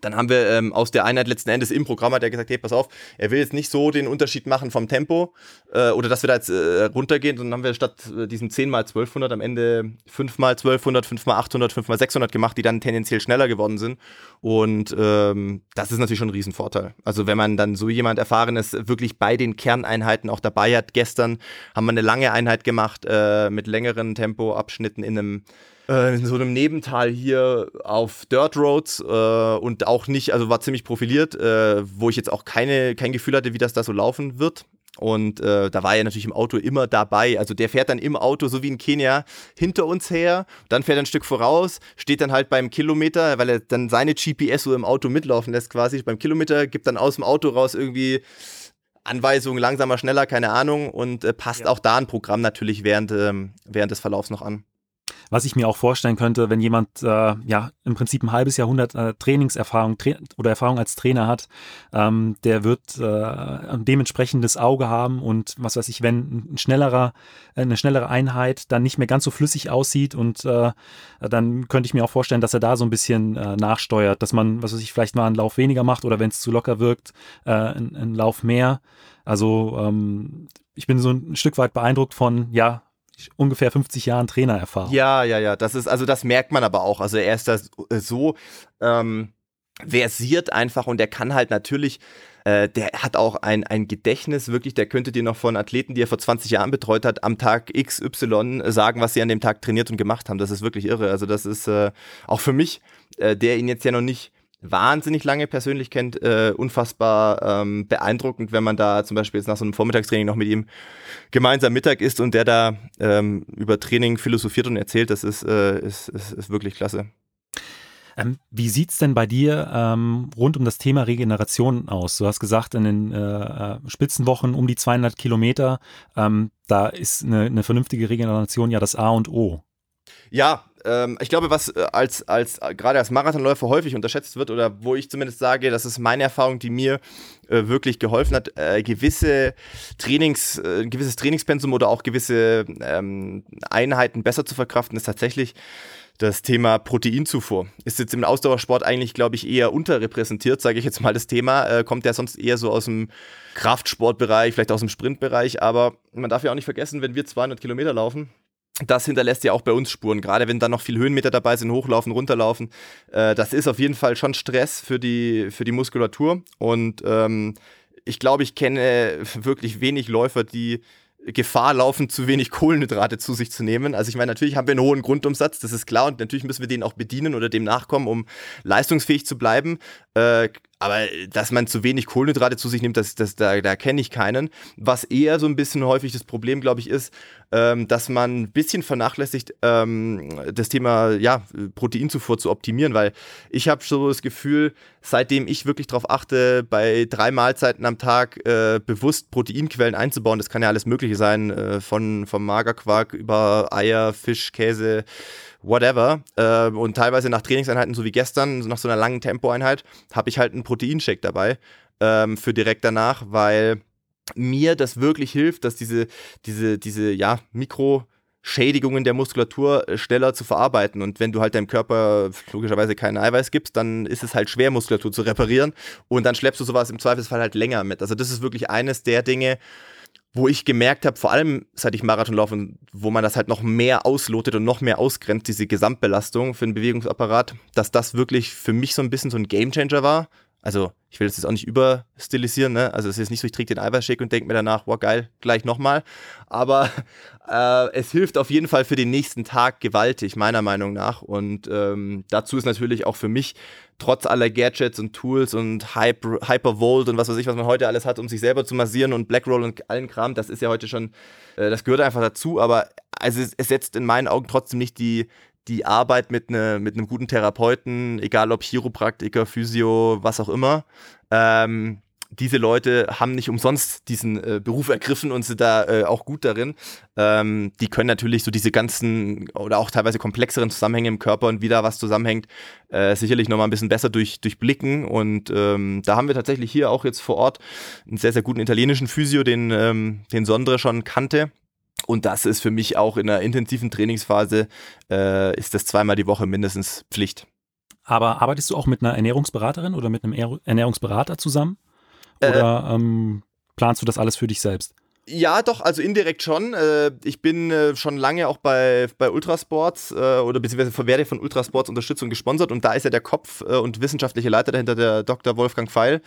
dann haben wir ähm, aus der Einheit letzten Endes im Programm hat er gesagt, hey, pass auf, er will jetzt nicht so den Unterschied machen vom Tempo äh, oder dass wir da jetzt äh, runtergehen, sondern haben wir statt äh, diesen 10 mal 1200 am Ende 5 mal 1200, 5 mal 800, 5 mal 600 gemacht, die dann tendenziell schneller geworden sind. Und ähm, das ist natürlich schon ein Riesenvorteil. Also wenn man dann so jemand Erfahrenes wirklich bei den Kerneinheiten auch dabei hat. Gestern haben wir eine lange Einheit gemacht äh, mit längeren Tempoabschnitten in einem in so einem Nebental hier auf Dirt Roads äh, und auch nicht, also war ziemlich profiliert, äh, wo ich jetzt auch keine, kein Gefühl hatte, wie das da so laufen wird. Und äh, da war er natürlich im Auto immer dabei. Also der fährt dann im Auto, so wie in Kenia, hinter uns her, dann fährt er ein Stück voraus, steht dann halt beim Kilometer, weil er dann seine GPS so im Auto mitlaufen lässt quasi. Beim Kilometer gibt dann aus dem Auto raus irgendwie Anweisungen langsamer, schneller, keine Ahnung und äh, passt ja. auch da ein Programm natürlich während, ähm, während des Verlaufs noch an. Was ich mir auch vorstellen könnte, wenn jemand äh, ja im Prinzip ein halbes Jahrhundert äh, Trainingserfahrung tra oder Erfahrung als Trainer hat, ähm, der wird äh, ein dementsprechendes Auge haben und was weiß ich, wenn ein schnellerer, eine schnellere Einheit dann nicht mehr ganz so flüssig aussieht und äh, dann könnte ich mir auch vorstellen, dass er da so ein bisschen äh, nachsteuert, dass man, was weiß ich, vielleicht mal einen Lauf weniger macht oder wenn es zu locker wirkt, äh, einen Lauf mehr. Also ähm, ich bin so ein Stück weit beeindruckt von, ja, ungefähr 50 Jahren Trainererfahrung. Ja, ja, ja, das ist, also das merkt man aber auch. Also er ist das äh, so ähm, versiert einfach und er kann halt natürlich, äh, der hat auch ein, ein Gedächtnis, wirklich, der könnte dir noch von Athleten, die er vor 20 Jahren betreut hat, am Tag XY sagen, was sie an dem Tag trainiert und gemacht haben. Das ist wirklich irre. Also das ist äh, auch für mich, äh, der ihn jetzt ja noch nicht wahnsinnig lange persönlich kennt, äh, unfassbar ähm, beeindruckend, wenn man da zum Beispiel jetzt nach so einem Vormittagstraining noch mit ihm gemeinsam Mittag isst und der da ähm, über Training philosophiert und erzählt, das ist, äh, ist, ist, ist wirklich klasse. Ähm, wie sieht es denn bei dir ähm, rund um das Thema Regeneration aus? Du hast gesagt, in den äh, äh Spitzenwochen um die 200 Kilometer, ähm, da ist eine, eine vernünftige Regeneration ja das A und O. Ja, ähm, ich glaube, was äh, als, als äh, gerade als Marathonläufer häufig unterschätzt wird oder wo ich zumindest sage, das ist meine Erfahrung, die mir äh, wirklich geholfen hat, äh, gewisse Trainings, äh, gewisses Trainingspensum oder auch gewisse ähm, Einheiten besser zu verkraften, ist tatsächlich das Thema Proteinzufuhr. Ist jetzt im Ausdauersport eigentlich, glaube ich, eher unterrepräsentiert, sage ich jetzt mal das Thema. Äh, kommt ja sonst eher so aus dem Kraftsportbereich, vielleicht aus dem Sprintbereich, aber man darf ja auch nicht vergessen, wenn wir 200 Kilometer laufen, das hinterlässt ja auch bei uns Spuren, gerade wenn da noch viel Höhenmeter dabei sind, hochlaufen, runterlaufen. Äh, das ist auf jeden Fall schon Stress für die, für die Muskulatur. Und ähm, ich glaube, ich kenne wirklich wenig Läufer, die Gefahr laufen, zu wenig Kohlenhydrate zu sich zu nehmen. Also ich meine, natürlich haben wir einen hohen Grundumsatz, das ist klar, und natürlich müssen wir den auch bedienen oder dem nachkommen, um leistungsfähig zu bleiben. Äh, aber dass man zu wenig Kohlenhydrate zu sich nimmt, das, das, da, da kenne ich keinen. Was eher so ein bisschen häufig das Problem, glaube ich, ist, ähm, dass man ein bisschen vernachlässigt, ähm, das Thema ja, Proteinzufuhr zu optimieren, weil ich habe so das Gefühl, seitdem ich wirklich darauf achte, bei drei Mahlzeiten am Tag äh, bewusst Proteinquellen einzubauen, das kann ja alles Mögliche sein, äh, von, vom Magerquark über Eier, Fisch, Käse, whatever. Äh, und teilweise nach Trainingseinheiten, so wie gestern, nach so einer langen Tempoeinheit, habe ich halt einen Proteinshake dabei ähm, für direkt danach, weil mir das wirklich hilft, dass diese, diese, diese, ja, Mikro- Schädigungen der Muskulatur äh, schneller zu verarbeiten. Und wenn du halt deinem Körper logischerweise keinen Eiweiß gibst, dann ist es halt schwer, Muskulatur zu reparieren. Und dann schleppst du sowas im Zweifelsfall halt länger mit. Also das ist wirklich eines der Dinge, wo ich gemerkt habe, vor allem seit ich Marathon laufe, wo man das halt noch mehr auslotet und noch mehr ausgrenzt, diese Gesamtbelastung für den Bewegungsapparat, dass das wirklich für mich so ein bisschen so ein Gamechanger war. Also ich will das jetzt auch nicht überstilisieren, ne? Also es ist nicht so, ich trinke den Eiweißshake und denke mir danach, wow geil, gleich nochmal. Aber äh, es hilft auf jeden Fall für den nächsten Tag gewaltig, meiner Meinung nach. Und ähm, dazu ist natürlich auch für mich, trotz aller Gadgets und Tools und Hyper, Hypervolt und was weiß ich, was man heute alles hat, um sich selber zu massieren und Blackroll und allen Kram, das ist ja heute schon, äh, das gehört einfach dazu. Aber also es, es setzt in meinen Augen trotzdem nicht die die Arbeit mit, ne, mit einem guten Therapeuten, egal ob Chiropraktiker, Physio, was auch immer, ähm, diese Leute haben nicht umsonst diesen äh, Beruf ergriffen und sind da äh, auch gut darin. Ähm, die können natürlich so diese ganzen oder auch teilweise komplexeren Zusammenhänge im Körper und wie da was zusammenhängt, äh, sicherlich nochmal ein bisschen besser durch, durchblicken. Und ähm, da haben wir tatsächlich hier auch jetzt vor Ort einen sehr, sehr guten italienischen Physio, den, ähm, den Sondre schon kannte und das ist für mich auch in einer intensiven Trainingsphase, äh, ist das zweimal die Woche mindestens Pflicht. Aber arbeitest du auch mit einer Ernährungsberaterin oder mit einem Ernährungsberater zusammen? Äh, oder äh, ähm, planst du das alles für dich selbst? Ja, doch, also indirekt schon. Äh, ich bin äh, schon lange auch bei, bei Ultrasports oder beziehungsweise werde von Ultrasports Unterstützung gesponsert und da ist ja der Kopf und wissenschaftliche Leiter dahinter der Dr. Wolfgang Pfeil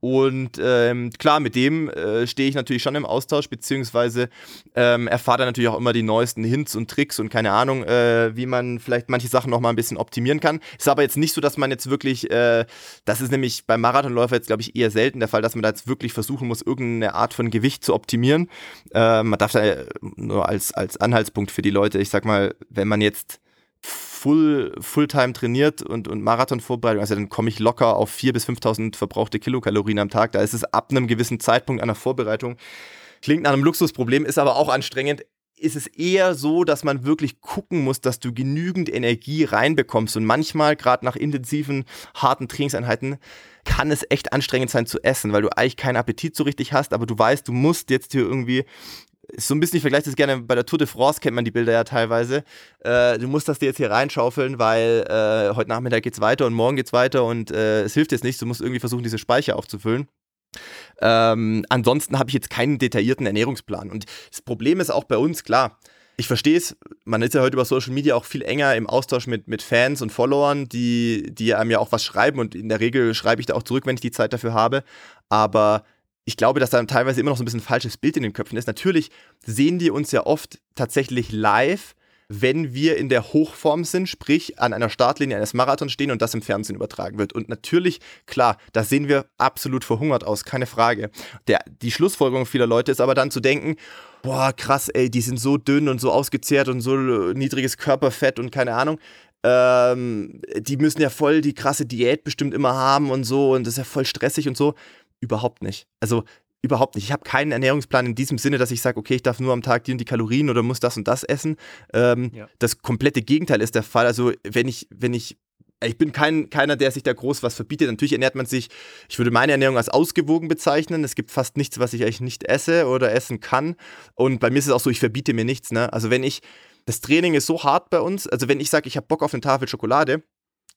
und ähm, klar, mit dem äh, stehe ich natürlich schon im Austausch, beziehungsweise ähm, erfahre dann natürlich auch immer die neuesten Hints und Tricks und keine Ahnung, äh, wie man vielleicht manche Sachen noch mal ein bisschen optimieren kann. Ist aber jetzt nicht so, dass man jetzt wirklich, äh, das ist nämlich beim Marathonläufer jetzt, glaube ich, eher selten der Fall, dass man da jetzt wirklich versuchen muss, irgendeine Art von Gewicht zu optimieren. Äh, man darf da nur als, als Anhaltspunkt für die Leute, ich sag mal, wenn man jetzt full, Fulltime trainiert und, und Marathonvorbereitung, also dann komme ich locker auf 4.000 bis 5.000 verbrauchte Kilokalorien am Tag. Da ist es ab einem gewissen Zeitpunkt einer Vorbereitung. Klingt nach einem Luxusproblem, ist aber auch anstrengend. ist es eher so, dass man wirklich gucken muss, dass du genügend Energie reinbekommst. Und manchmal, gerade nach intensiven, harten Trainingseinheiten, kann es echt anstrengend sein zu essen, weil du eigentlich keinen Appetit so richtig hast, aber du weißt, du musst jetzt hier irgendwie so ein bisschen, ich vergleiche das gerne, bei der Tour de France kennt man die Bilder ja teilweise. Äh, du musst das dir jetzt hier reinschaufeln, weil äh, heute Nachmittag geht's weiter und morgen geht's weiter und äh, es hilft jetzt nicht. Du musst irgendwie versuchen, diese Speicher aufzufüllen. Ähm, ansonsten habe ich jetzt keinen detaillierten Ernährungsplan. Und das Problem ist auch bei uns, klar, ich verstehe es, man ist ja heute über Social Media auch viel enger im Austausch mit, mit Fans und Followern, die, die einem ja auch was schreiben und in der Regel schreibe ich da auch zurück, wenn ich die Zeit dafür habe. Aber ich glaube, dass da teilweise immer noch so ein bisschen ein falsches Bild in den Köpfen ist. Natürlich sehen die uns ja oft tatsächlich live, wenn wir in der Hochform sind, sprich an einer Startlinie eines Marathons stehen und das im Fernsehen übertragen wird. Und natürlich, klar, da sehen wir absolut verhungert aus, keine Frage. Der, die Schlussfolgerung vieler Leute ist aber dann zu denken, boah, krass, ey, die sind so dünn und so ausgezehrt und so niedriges Körperfett und keine Ahnung. Ähm, die müssen ja voll die krasse Diät bestimmt immer haben und so und das ist ja voll stressig und so. Überhaupt nicht. Also überhaupt nicht. Ich habe keinen Ernährungsplan in diesem Sinne, dass ich sage, okay, ich darf nur am Tag die und die Kalorien oder muss das und das essen. Ähm, ja. Das komplette Gegenteil ist der Fall. Also wenn ich, wenn ich ich bin kein, keiner, der sich da groß was verbietet. Natürlich ernährt man sich, ich würde meine Ernährung als ausgewogen bezeichnen. Es gibt fast nichts, was ich eigentlich nicht esse oder essen kann. Und bei mir ist es auch so, ich verbiete mir nichts. Ne? Also wenn ich, das Training ist so hart bei uns, also wenn ich sage, ich habe Bock auf eine Tafel Schokolade,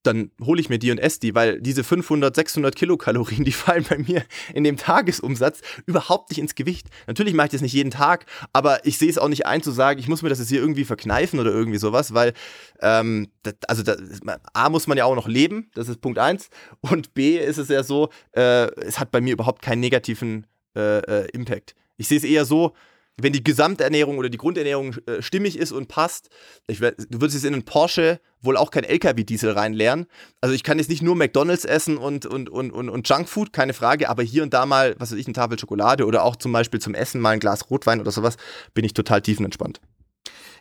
dann hole ich mir die und esse die, weil diese 500, 600 Kilokalorien, die fallen bei mir in dem Tagesumsatz überhaupt nicht ins Gewicht. Natürlich mache ich das nicht jeden Tag, aber ich sehe es auch nicht ein zu sagen, ich muss mir das jetzt hier irgendwie verkneifen oder irgendwie sowas, weil, ähm, das, also das, A muss man ja auch noch leben, das ist Punkt eins, und B ist es ja so, äh, es hat bei mir überhaupt keinen negativen äh, äh, Impact. Ich sehe es eher so, wenn die Gesamternährung oder die Grundernährung äh, stimmig ist und passt, ich, du würdest jetzt in einen Porsche wohl auch kein LKW-Diesel reinleeren. Also ich kann jetzt nicht nur McDonalds essen und, und, und, und, und Junkfood, keine Frage, aber hier und da mal, was weiß ich, eine Tafel Schokolade oder auch zum Beispiel zum Essen mal ein Glas Rotwein oder sowas, bin ich total tiefenentspannt.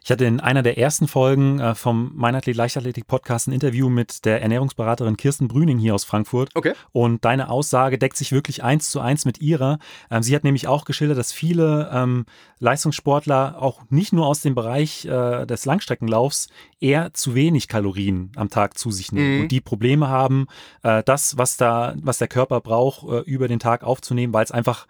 Ich hatte in einer der ersten Folgen äh, vom Meinathlet Leichtathletik Podcast ein Interview mit der Ernährungsberaterin Kirsten Brüning hier aus Frankfurt. Okay. Und deine Aussage deckt sich wirklich eins zu eins mit ihrer. Ähm, sie hat nämlich auch geschildert, dass viele ähm, Leistungssportler auch nicht nur aus dem Bereich äh, des Langstreckenlaufs eher zu wenig Kalorien am Tag zu sich nehmen mhm. und die Probleme haben, äh, das, was da, was der Körper braucht, über den Tag aufzunehmen, weil es einfach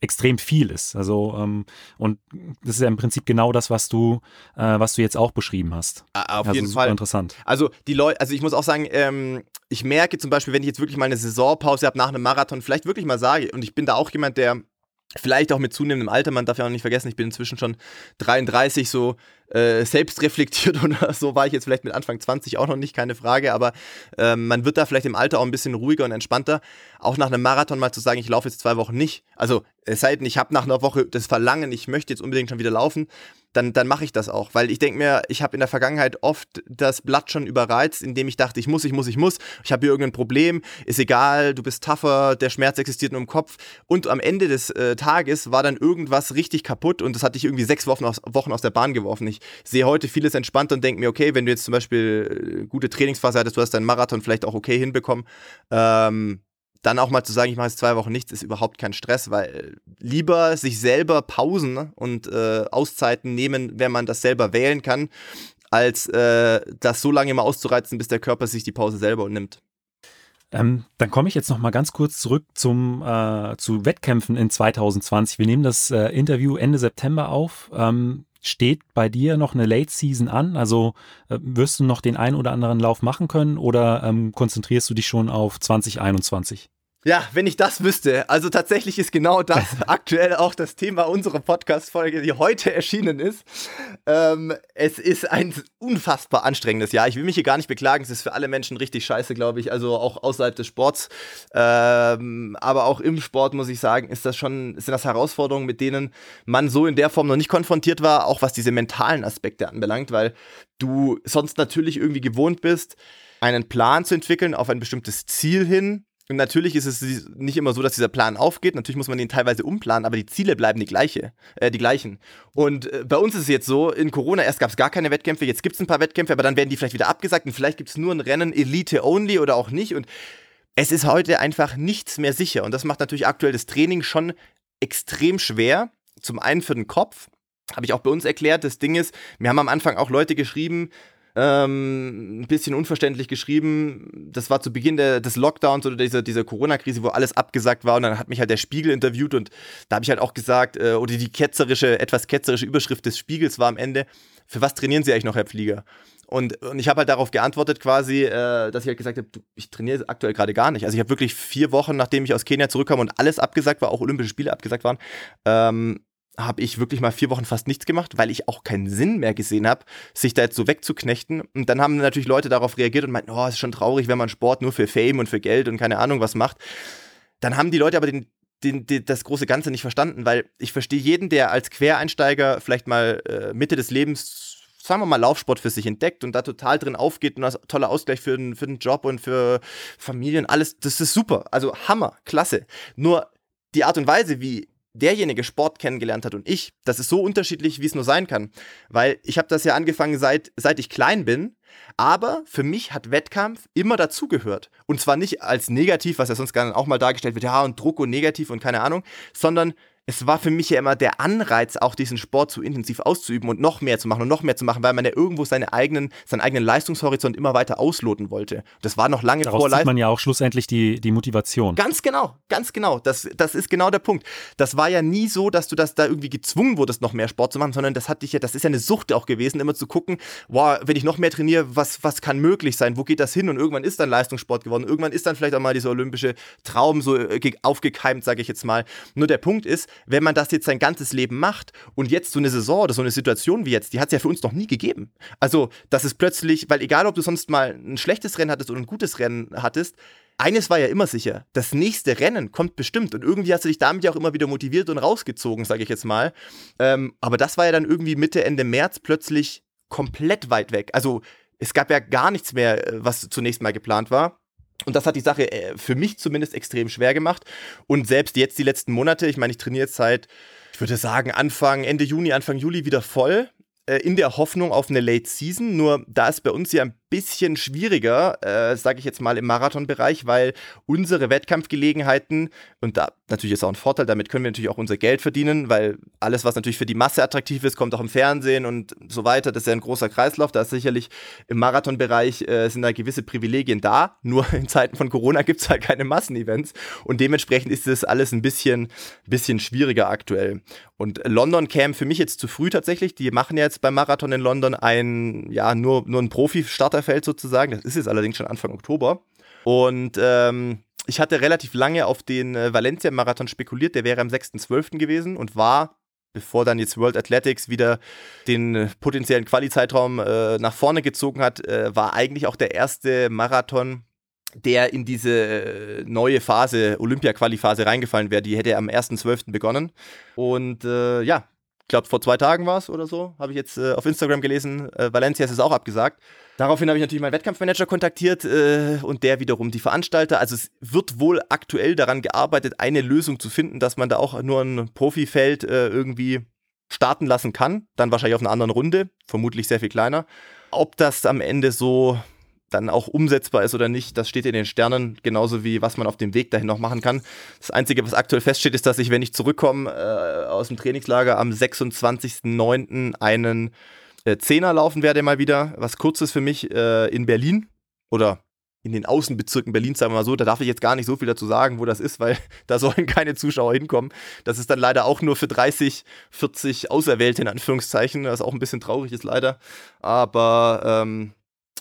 extrem viel ist. Also ähm, und das ist ja im Prinzip genau das, was du, äh, was du jetzt auch beschrieben hast. Auf also jeden Fall. Interessant. Also die Leute, also ich muss auch sagen, ähm, ich merke zum Beispiel, wenn ich jetzt wirklich mal eine Saisonpause habe nach einem Marathon, vielleicht wirklich mal sage, und ich bin da auch jemand, der vielleicht auch mit zunehmendem Alter, man darf ja auch nicht vergessen, ich bin inzwischen schon 33, so äh, selbst reflektiert oder so war ich jetzt vielleicht mit Anfang 20 auch noch nicht, keine Frage, aber äh, man wird da vielleicht im Alter auch ein bisschen ruhiger und entspannter. Auch nach einem Marathon mal zu sagen, ich laufe jetzt zwei Wochen nicht. Also es sei denn, ich habe nach einer Woche das Verlangen, ich möchte jetzt unbedingt schon wieder laufen, dann, dann mache ich das auch. Weil ich denke mir, ich habe in der Vergangenheit oft das Blatt schon überreizt, indem ich dachte, ich muss, ich muss, ich muss, ich habe hier irgendein Problem, ist egal, du bist tougher, der Schmerz existiert nur im Kopf. Und am Ende des äh, Tages war dann irgendwas richtig kaputt und das hatte ich irgendwie sechs Wochen aus, Wochen aus der Bahn geworfen. Ich sehe heute vieles entspannt und denke mir, okay, wenn du jetzt zum Beispiel äh, gute Trainingsphase hattest, du hast deinen Marathon vielleicht auch okay hinbekommen, ähm, dann auch mal zu sagen, ich mache jetzt zwei Wochen nichts, ist überhaupt kein Stress, weil lieber sich selber Pausen und äh, Auszeiten nehmen, wenn man das selber wählen kann, als äh, das so lange immer auszureizen, bis der Körper sich die Pause selber nimmt. Ähm, dann komme ich jetzt noch mal ganz kurz zurück zum äh, zu Wettkämpfen in 2020. Wir nehmen das äh, Interview Ende September auf. Ähm, steht bei dir noch eine Late Season an? Also äh, wirst du noch den einen oder anderen Lauf machen können oder ähm, konzentrierst du dich schon auf 2021? Ja, wenn ich das wüsste. Also tatsächlich ist genau das aktuell auch das Thema unserer Podcast-Folge, die heute erschienen ist. Ähm, es ist ein unfassbar anstrengendes Jahr. Ich will mich hier gar nicht beklagen. Es ist für alle Menschen richtig scheiße, glaube ich. Also auch außerhalb des Sports. Ähm, aber auch im Sport, muss ich sagen, ist das schon, sind das Herausforderungen, mit denen man so in der Form noch nicht konfrontiert war, auch was diese mentalen Aspekte anbelangt, weil du sonst natürlich irgendwie gewohnt bist, einen Plan zu entwickeln auf ein bestimmtes Ziel hin und natürlich ist es nicht immer so, dass dieser Plan aufgeht. Natürlich muss man den teilweise umplanen, aber die Ziele bleiben die, gleiche, äh, die gleichen. Und äh, bei uns ist es jetzt so, in Corona erst gab es gar keine Wettkämpfe, jetzt gibt es ein paar Wettkämpfe, aber dann werden die vielleicht wieder abgesagt und vielleicht gibt es nur ein Rennen Elite Only oder auch nicht. Und es ist heute einfach nichts mehr sicher. Und das macht natürlich aktuell das Training schon extrem schwer. Zum einen für den Kopf, Habe ich auch bei uns erklärt. Das Ding ist, wir haben am Anfang auch Leute geschrieben, ähm, ein bisschen unverständlich geschrieben. Das war zu Beginn der, des Lockdowns oder dieser, dieser Corona-Krise, wo alles abgesagt war. Und dann hat mich halt der Spiegel interviewt und da habe ich halt auch gesagt, äh, oder die ketzerische, etwas ketzerische Überschrift des Spiegels war am Ende, für was trainieren Sie eigentlich noch, Herr Flieger? Und, und ich habe halt darauf geantwortet quasi, äh, dass ich halt gesagt habe, ich trainiere aktuell gerade gar nicht. Also ich habe wirklich vier Wochen, nachdem ich aus Kenia zurückkam und alles abgesagt war, auch Olympische Spiele abgesagt waren, ähm, habe ich wirklich mal vier Wochen fast nichts gemacht, weil ich auch keinen Sinn mehr gesehen habe, sich da jetzt so wegzuknechten. Und dann haben natürlich Leute darauf reagiert und meinten, oh, ist schon traurig, wenn man Sport nur für Fame und für Geld und keine Ahnung was macht. Dann haben die Leute aber den, den, den, das große Ganze nicht verstanden, weil ich verstehe jeden, der als Quereinsteiger vielleicht mal äh, Mitte des Lebens, sagen wir mal, Laufsport für sich entdeckt und da total drin aufgeht und das toller Ausgleich für den, für den Job und für Familien, alles, das ist super. Also Hammer, klasse. Nur die Art und Weise, wie derjenige Sport kennengelernt hat und ich, das ist so unterschiedlich, wie es nur sein kann. Weil ich habe das ja angefangen, seit, seit ich klein bin. Aber für mich hat Wettkampf immer dazugehört. Und zwar nicht als negativ, was ja sonst gerne auch mal dargestellt wird, ja, und Druck und negativ und keine Ahnung, sondern es war für mich ja immer der Anreiz, auch diesen Sport zu intensiv auszuüben und noch mehr zu machen und noch mehr zu machen, weil man ja irgendwo seine eigenen, seinen eigenen Leistungshorizont immer weiter ausloten wollte. Das war noch lange Daraus vor Leistung. man ja auch schlussendlich die, die Motivation. Ganz genau, ganz genau. Das, das ist genau der Punkt. Das war ja nie so, dass du das da irgendwie gezwungen wurdest, noch mehr Sport zu machen, sondern das hat dich ja, das ist ja eine Sucht auch gewesen, immer zu gucken, wow, wenn ich noch mehr trainiere, was, was kann möglich sein? Wo geht das hin? Und irgendwann ist dann Leistungssport geworden. Irgendwann ist dann vielleicht auch mal dieser olympische Traum so äh, aufgekeimt, sage ich jetzt mal. Nur der Punkt ist, wenn man das jetzt sein ganzes Leben macht und jetzt so eine Saison oder so eine Situation wie jetzt, die hat es ja für uns noch nie gegeben. Also, das ist plötzlich, weil egal, ob du sonst mal ein schlechtes Rennen hattest oder ein gutes Rennen hattest, eines war ja immer sicher, das nächste Rennen kommt bestimmt und irgendwie hast du dich damit ja auch immer wieder motiviert und rausgezogen, sage ich jetzt mal. Ähm, aber das war ja dann irgendwie Mitte, Ende März plötzlich komplett weit weg. Also es gab ja gar nichts mehr, äh, was zunächst mal geplant war. Und das hat die Sache äh, für mich zumindest extrem schwer gemacht. Und selbst jetzt die letzten Monate, ich meine, ich trainiere jetzt seit, ich würde sagen, Anfang, Ende Juni, Anfang Juli wieder voll äh, in der Hoffnung auf eine Late Season. Nur da ist bei uns ja ein bisschen schwieriger, äh, sage ich jetzt mal im Marathonbereich, weil unsere Wettkampfgelegenheiten, und da natürlich ist auch ein Vorteil, damit können wir natürlich auch unser Geld verdienen, weil alles, was natürlich für die Masse attraktiv ist, kommt auch im Fernsehen und so weiter. Das ist ja ein großer Kreislauf. Da ist sicherlich im Marathonbereich äh, sind da gewisse Privilegien da. Nur in Zeiten von Corona gibt es halt keine Massenevents und dementsprechend ist das alles ein bisschen, bisschen schwieriger aktuell. Und London käme für mich jetzt zu früh tatsächlich. Die machen ja jetzt beim Marathon in London ein, ja, nur, nur ein Profi-Starter Starterfeld sozusagen. Das ist jetzt allerdings schon Anfang Oktober. Und ähm, ich hatte relativ lange auf den äh, Valencia-Marathon spekuliert. Der wäre am 6.12. gewesen und war, bevor dann jetzt World Athletics wieder den äh, potenziellen Quali-Zeitraum äh, nach vorne gezogen hat, äh, war eigentlich auch der erste Marathon, der in diese äh, neue Phase, Olympia-Quali-Phase reingefallen wäre. Die hätte am 1.12. begonnen. Und äh, ja, ich glaube, vor zwei Tagen war es oder so, habe ich jetzt äh, auf Instagram gelesen. Äh, Valencia ist es auch abgesagt. Daraufhin habe ich natürlich meinen Wettkampfmanager kontaktiert äh, und der wiederum die Veranstalter. Also es wird wohl aktuell daran gearbeitet, eine Lösung zu finden, dass man da auch nur ein Profifeld äh, irgendwie starten lassen kann. Dann wahrscheinlich auf einer anderen Runde, vermutlich sehr viel kleiner. Ob das am Ende so dann auch umsetzbar ist oder nicht, das steht in den Sternen, genauso wie was man auf dem Weg dahin noch machen kann. Das Einzige, was aktuell feststeht, ist, dass ich, wenn ich zurückkomme äh, aus dem Trainingslager, am 26.09. einen äh, Zehner laufen werde mal wieder. Was kurzes für mich äh, in Berlin oder in den Außenbezirken Berlins, sagen wir mal so. Da darf ich jetzt gar nicht so viel dazu sagen, wo das ist, weil da sollen keine Zuschauer hinkommen. Das ist dann leider auch nur für 30, 40 Auserwählte in Anführungszeichen, was auch ein bisschen traurig ist leider. Aber ähm,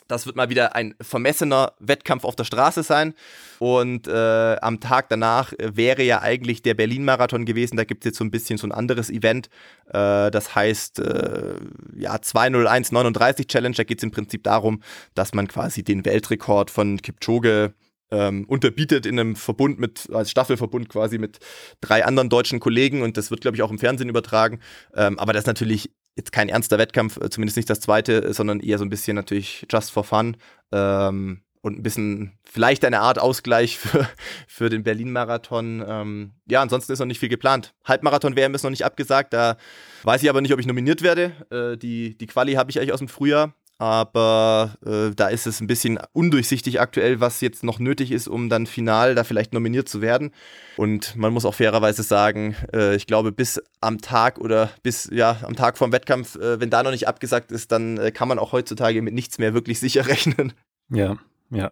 das wird mal wieder ein vermessener Wettkampf auf der Straße sein. Und äh, am Tag danach wäre ja eigentlich der Berlin-Marathon gewesen. Da gibt es jetzt so ein bisschen so ein anderes Event. Äh, das heißt, äh, ja, 20139 Challenge. Da geht es im Prinzip darum, dass man quasi den Weltrekord von Kipchoge ähm, unterbietet in einem Verbund mit, als Staffelverbund quasi mit drei anderen deutschen Kollegen und das wird, glaube ich, auch im Fernsehen übertragen. Ähm, aber das ist natürlich jetzt kein ernster Wettkampf, äh, zumindest nicht das zweite, sondern eher so ein bisschen natürlich just for fun. Ähm, und ein bisschen vielleicht eine Art Ausgleich für, für den Berlin-Marathon. Ähm, ja, ansonsten ist noch nicht viel geplant. Halbmarathon-WM ist noch nicht abgesagt, da weiß ich aber nicht, ob ich nominiert werde. Äh, die, die Quali habe ich eigentlich aus dem Frühjahr, aber äh, da ist es ein bisschen undurchsichtig aktuell, was jetzt noch nötig ist, um dann final da vielleicht nominiert zu werden. Und man muss auch fairerweise sagen, äh, ich glaube, bis am Tag oder bis ja am Tag vom Wettkampf, äh, wenn da noch nicht abgesagt ist, dann äh, kann man auch heutzutage mit nichts mehr wirklich sicher rechnen. Ja, ja.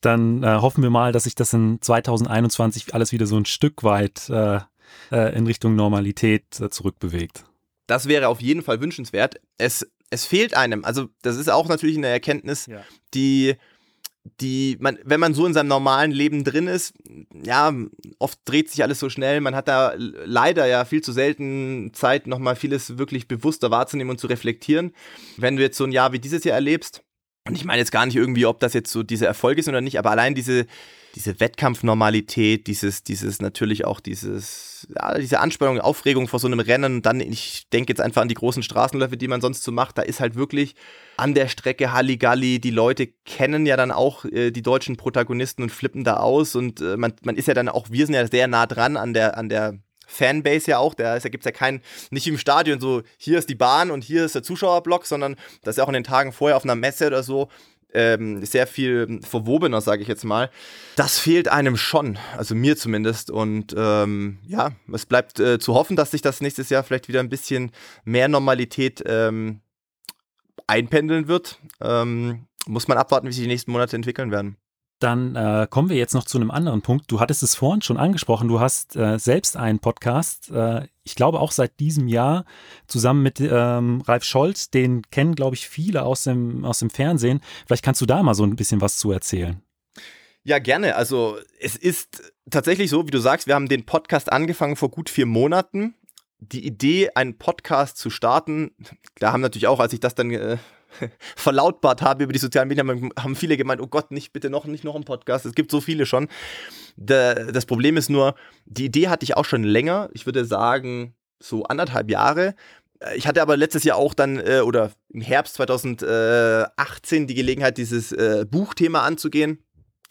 Dann äh, hoffen wir mal, dass sich das in 2021 alles wieder so ein Stück weit äh, in Richtung Normalität zurückbewegt. Das wäre auf jeden Fall wünschenswert. Es es fehlt einem. Also, das ist auch natürlich eine Erkenntnis, ja. die, die man, wenn man so in seinem normalen Leben drin ist, ja, oft dreht sich alles so schnell. Man hat da leider ja viel zu selten Zeit, nochmal vieles wirklich bewusster wahrzunehmen und zu reflektieren. Wenn du jetzt so ein Jahr wie dieses Jahr erlebst, und ich meine jetzt gar nicht irgendwie, ob das jetzt so diese Erfolge sind oder nicht, aber allein diese, diese Wettkampfnormalität, dieses, dieses natürlich auch dieses, ja, diese Anspannung, Aufregung vor so einem Rennen, dann, ich denke jetzt einfach an die großen Straßenläufe, die man sonst so macht, da ist halt wirklich an der Strecke Halligalli, die Leute kennen ja dann auch äh, die deutschen Protagonisten und flippen da aus und äh, man, man ist ja dann auch, wir sind ja sehr nah dran an der, an der Fanbase ja auch. Da gibt es ja kein, nicht im Stadion so, hier ist die Bahn und hier ist der Zuschauerblock, sondern das ist ja auch in den Tagen vorher auf einer Messe oder so ähm, sehr viel verwobener, sage ich jetzt mal. Das fehlt einem schon, also mir zumindest. Und ähm, ja, es bleibt äh, zu hoffen, dass sich das nächstes Jahr vielleicht wieder ein bisschen mehr Normalität ähm, einpendeln wird. Ähm, muss man abwarten, wie sich die nächsten Monate entwickeln werden. Dann äh, kommen wir jetzt noch zu einem anderen Punkt. Du hattest es vorhin schon angesprochen. Du hast äh, selbst einen Podcast, äh, ich glaube auch seit diesem Jahr, zusammen mit ähm, Ralf Scholz. Den kennen, glaube ich, viele aus dem, aus dem Fernsehen. Vielleicht kannst du da mal so ein bisschen was zu erzählen. Ja, gerne. Also es ist tatsächlich so, wie du sagst, wir haben den Podcast angefangen vor gut vier Monaten. Die Idee, einen Podcast zu starten, da haben natürlich auch, als ich das dann äh, verlautbart habe über die sozialen Medien, haben viele gemeint, oh Gott, nicht bitte noch, nicht noch ein Podcast. Es gibt so viele schon. das Problem ist nur, die Idee hatte ich auch schon länger. Ich würde sagen, so anderthalb Jahre. Ich hatte aber letztes Jahr auch dann, äh, oder im Herbst 2018, die Gelegenheit, dieses äh, Buchthema anzugehen.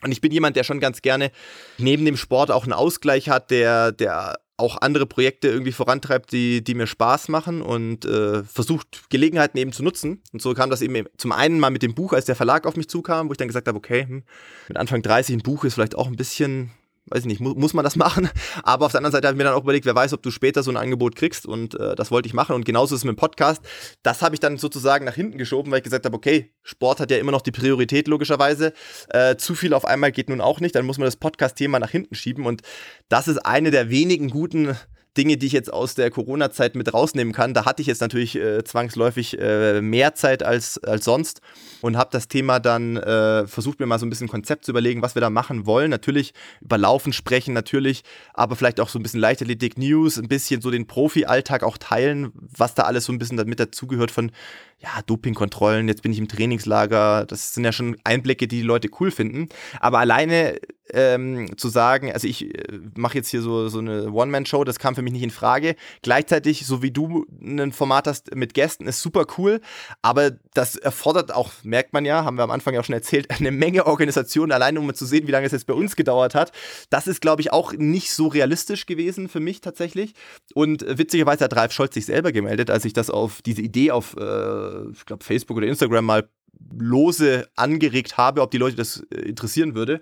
Und ich bin jemand, der schon ganz gerne neben dem Sport auch einen Ausgleich hat, der, der auch andere Projekte irgendwie vorantreibt, die, die mir Spaß machen und äh, versucht, Gelegenheiten eben zu nutzen. Und so kam das eben zum einen mal mit dem Buch, als der Verlag auf mich zukam, wo ich dann gesagt habe, okay, hm, mit Anfang 30 ein Buch ist vielleicht auch ein bisschen weiß ich nicht, mu muss man das machen? Aber auf der anderen Seite habe ich mir dann auch überlegt, wer weiß, ob du später so ein Angebot kriegst und äh, das wollte ich machen und genauso ist es mit dem Podcast. Das habe ich dann sozusagen nach hinten geschoben, weil ich gesagt habe, okay, Sport hat ja immer noch die Priorität logischerweise. Äh, zu viel auf einmal geht nun auch nicht, dann muss man das Podcast-Thema nach hinten schieben und das ist eine der wenigen guten Dinge, die ich jetzt aus der Corona-Zeit mit rausnehmen kann. Da hatte ich jetzt natürlich äh, zwangsläufig äh, mehr Zeit als, als sonst und habe das Thema dann äh, versucht, mir mal so ein bisschen Konzept zu überlegen, was wir da machen wollen. Natürlich über Laufen sprechen, natürlich, aber vielleicht auch so ein bisschen Leichtathletik News, ein bisschen so den Profi-Alltag auch teilen, was da alles so ein bisschen damit dazugehört von ja, Dopingkontrollen, jetzt bin ich im Trainingslager. Das sind ja schon Einblicke, die die Leute cool finden. Aber alleine ähm, zu sagen, also ich äh, mache jetzt hier so, so eine One-Man-Show, das kam für mich nicht in Frage. Gleichzeitig, so wie du ein Format hast mit Gästen, ist super cool, aber das erfordert auch, merkt man ja, haben wir am Anfang ja auch schon erzählt, eine Menge Organisation, alleine um zu sehen, wie lange es jetzt bei uns gedauert hat. Das ist, glaube ich, auch nicht so realistisch gewesen für mich tatsächlich. Und witzigerweise hat Ralf Scholz sich selber gemeldet, als ich das auf diese Idee auf, äh, ich glaube, Facebook oder Instagram mal lose angeregt habe, ob die Leute das äh, interessieren würde,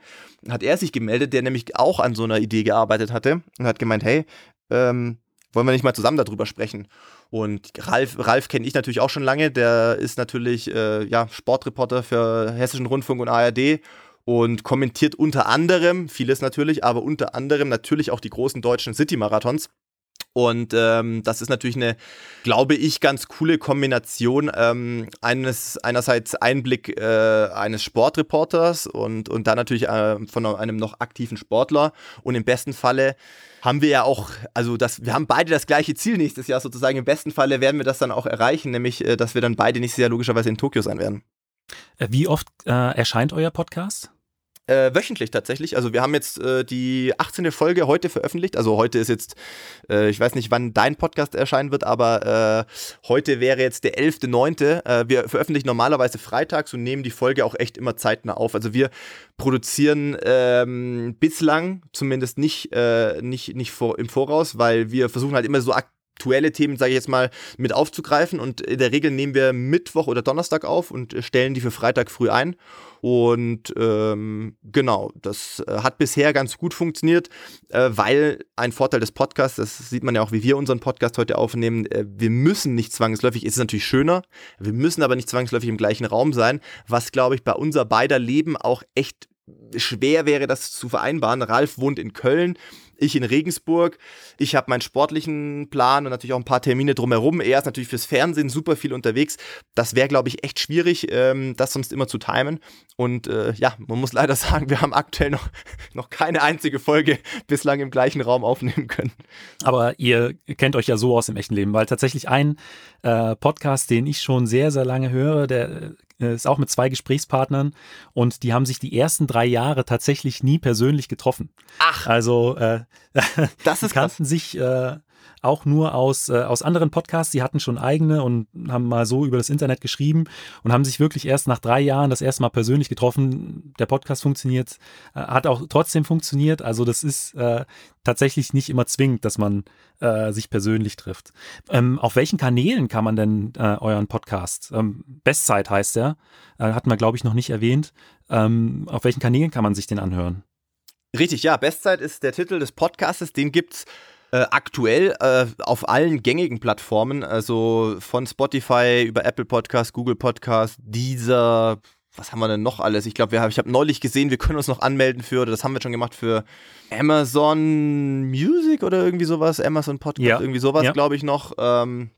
hat er sich gemeldet, der nämlich auch an so einer Idee gearbeitet hatte und hat gemeint, hey, ähm, wollen wir nicht mal zusammen darüber sprechen? Und Ralf, Ralf kenne ich natürlich auch schon lange, der ist natürlich äh, ja, Sportreporter für Hessischen Rundfunk und ARD und kommentiert unter anderem, vieles natürlich, aber unter anderem natürlich auch die großen deutschen City-Marathons. Und ähm, das ist natürlich eine, glaube ich, ganz coole Kombination ähm, eines einerseits Einblick äh, eines Sportreporters und, und dann natürlich äh, von einem noch aktiven Sportler. Und im besten Falle haben wir ja auch, also das, wir haben beide das gleiche Ziel nächstes Jahr sozusagen. Im besten Falle werden wir das dann auch erreichen, nämlich, äh, dass wir dann beide nächstes Jahr logischerweise in Tokio sein werden. Äh, wie oft äh, erscheint euer Podcast? Äh, wöchentlich tatsächlich. Also wir haben jetzt äh, die 18. Folge heute veröffentlicht. Also heute ist jetzt, äh, ich weiß nicht, wann dein Podcast erscheinen wird, aber äh, heute wäre jetzt der 11.9. Äh, wir veröffentlichen normalerweise freitags und nehmen die Folge auch echt immer zeitnah auf. Also wir produzieren ähm, bislang zumindest nicht, äh, nicht, nicht vor, im Voraus, weil wir versuchen halt immer so aktiv aktuelle Themen, sage ich jetzt mal, mit aufzugreifen. Und in der Regel nehmen wir Mittwoch oder Donnerstag auf und stellen die für Freitag früh ein. Und ähm, genau, das äh, hat bisher ganz gut funktioniert, äh, weil ein Vorteil des Podcasts, das sieht man ja auch, wie wir unseren Podcast heute aufnehmen, äh, wir müssen nicht zwangsläufig, ist es natürlich schöner, wir müssen aber nicht zwangsläufig im gleichen Raum sein, was glaube ich bei unser beider Leben auch echt schwer wäre, das zu vereinbaren. Ralf wohnt in Köln, ich in Regensburg. Ich habe meinen sportlichen Plan und natürlich auch ein paar Termine drumherum. Er ist natürlich fürs Fernsehen super viel unterwegs. Das wäre, glaube ich, echt schwierig, ähm, das sonst immer zu timen. Und äh, ja, man muss leider sagen, wir haben aktuell noch, noch keine einzige Folge bislang im gleichen Raum aufnehmen können. Aber ihr kennt euch ja so aus dem echten Leben, weil tatsächlich ein äh, Podcast, den ich schon sehr, sehr lange höre, der ist auch mit zwei Gesprächspartnern und die haben sich die ersten drei Jahre tatsächlich nie persönlich getroffen. Ach. Also äh, das ist kannten krass. sich äh, auch nur aus, äh, aus anderen Podcasts. Die hatten schon eigene und haben mal so über das Internet geschrieben und haben sich wirklich erst nach drei Jahren das erste Mal persönlich getroffen. Der Podcast funktioniert, äh, hat auch trotzdem funktioniert. Also das ist äh, tatsächlich nicht immer zwingend, dass man äh, sich persönlich trifft. Ähm, auf welchen Kanälen kann man denn äh, euren Podcast? Ähm, Bestzeit heißt er, äh, hatten wir glaube ich noch nicht erwähnt. Ähm, auf welchen Kanälen kann man sich den anhören? Richtig, ja. Bestzeit ist der Titel des Podcastes. Den gibt's äh, aktuell äh, auf allen gängigen Plattformen, also von Spotify über Apple Podcast, Google Podcast, Deezer, was haben wir denn noch alles? Ich glaube, ich habe neulich gesehen, wir können uns noch anmelden für, oder das haben wir schon gemacht für Amazon Music oder irgendwie sowas, Amazon Podcast, Ja. irgendwie sowas, Ja. glaube ich noch. Ähm,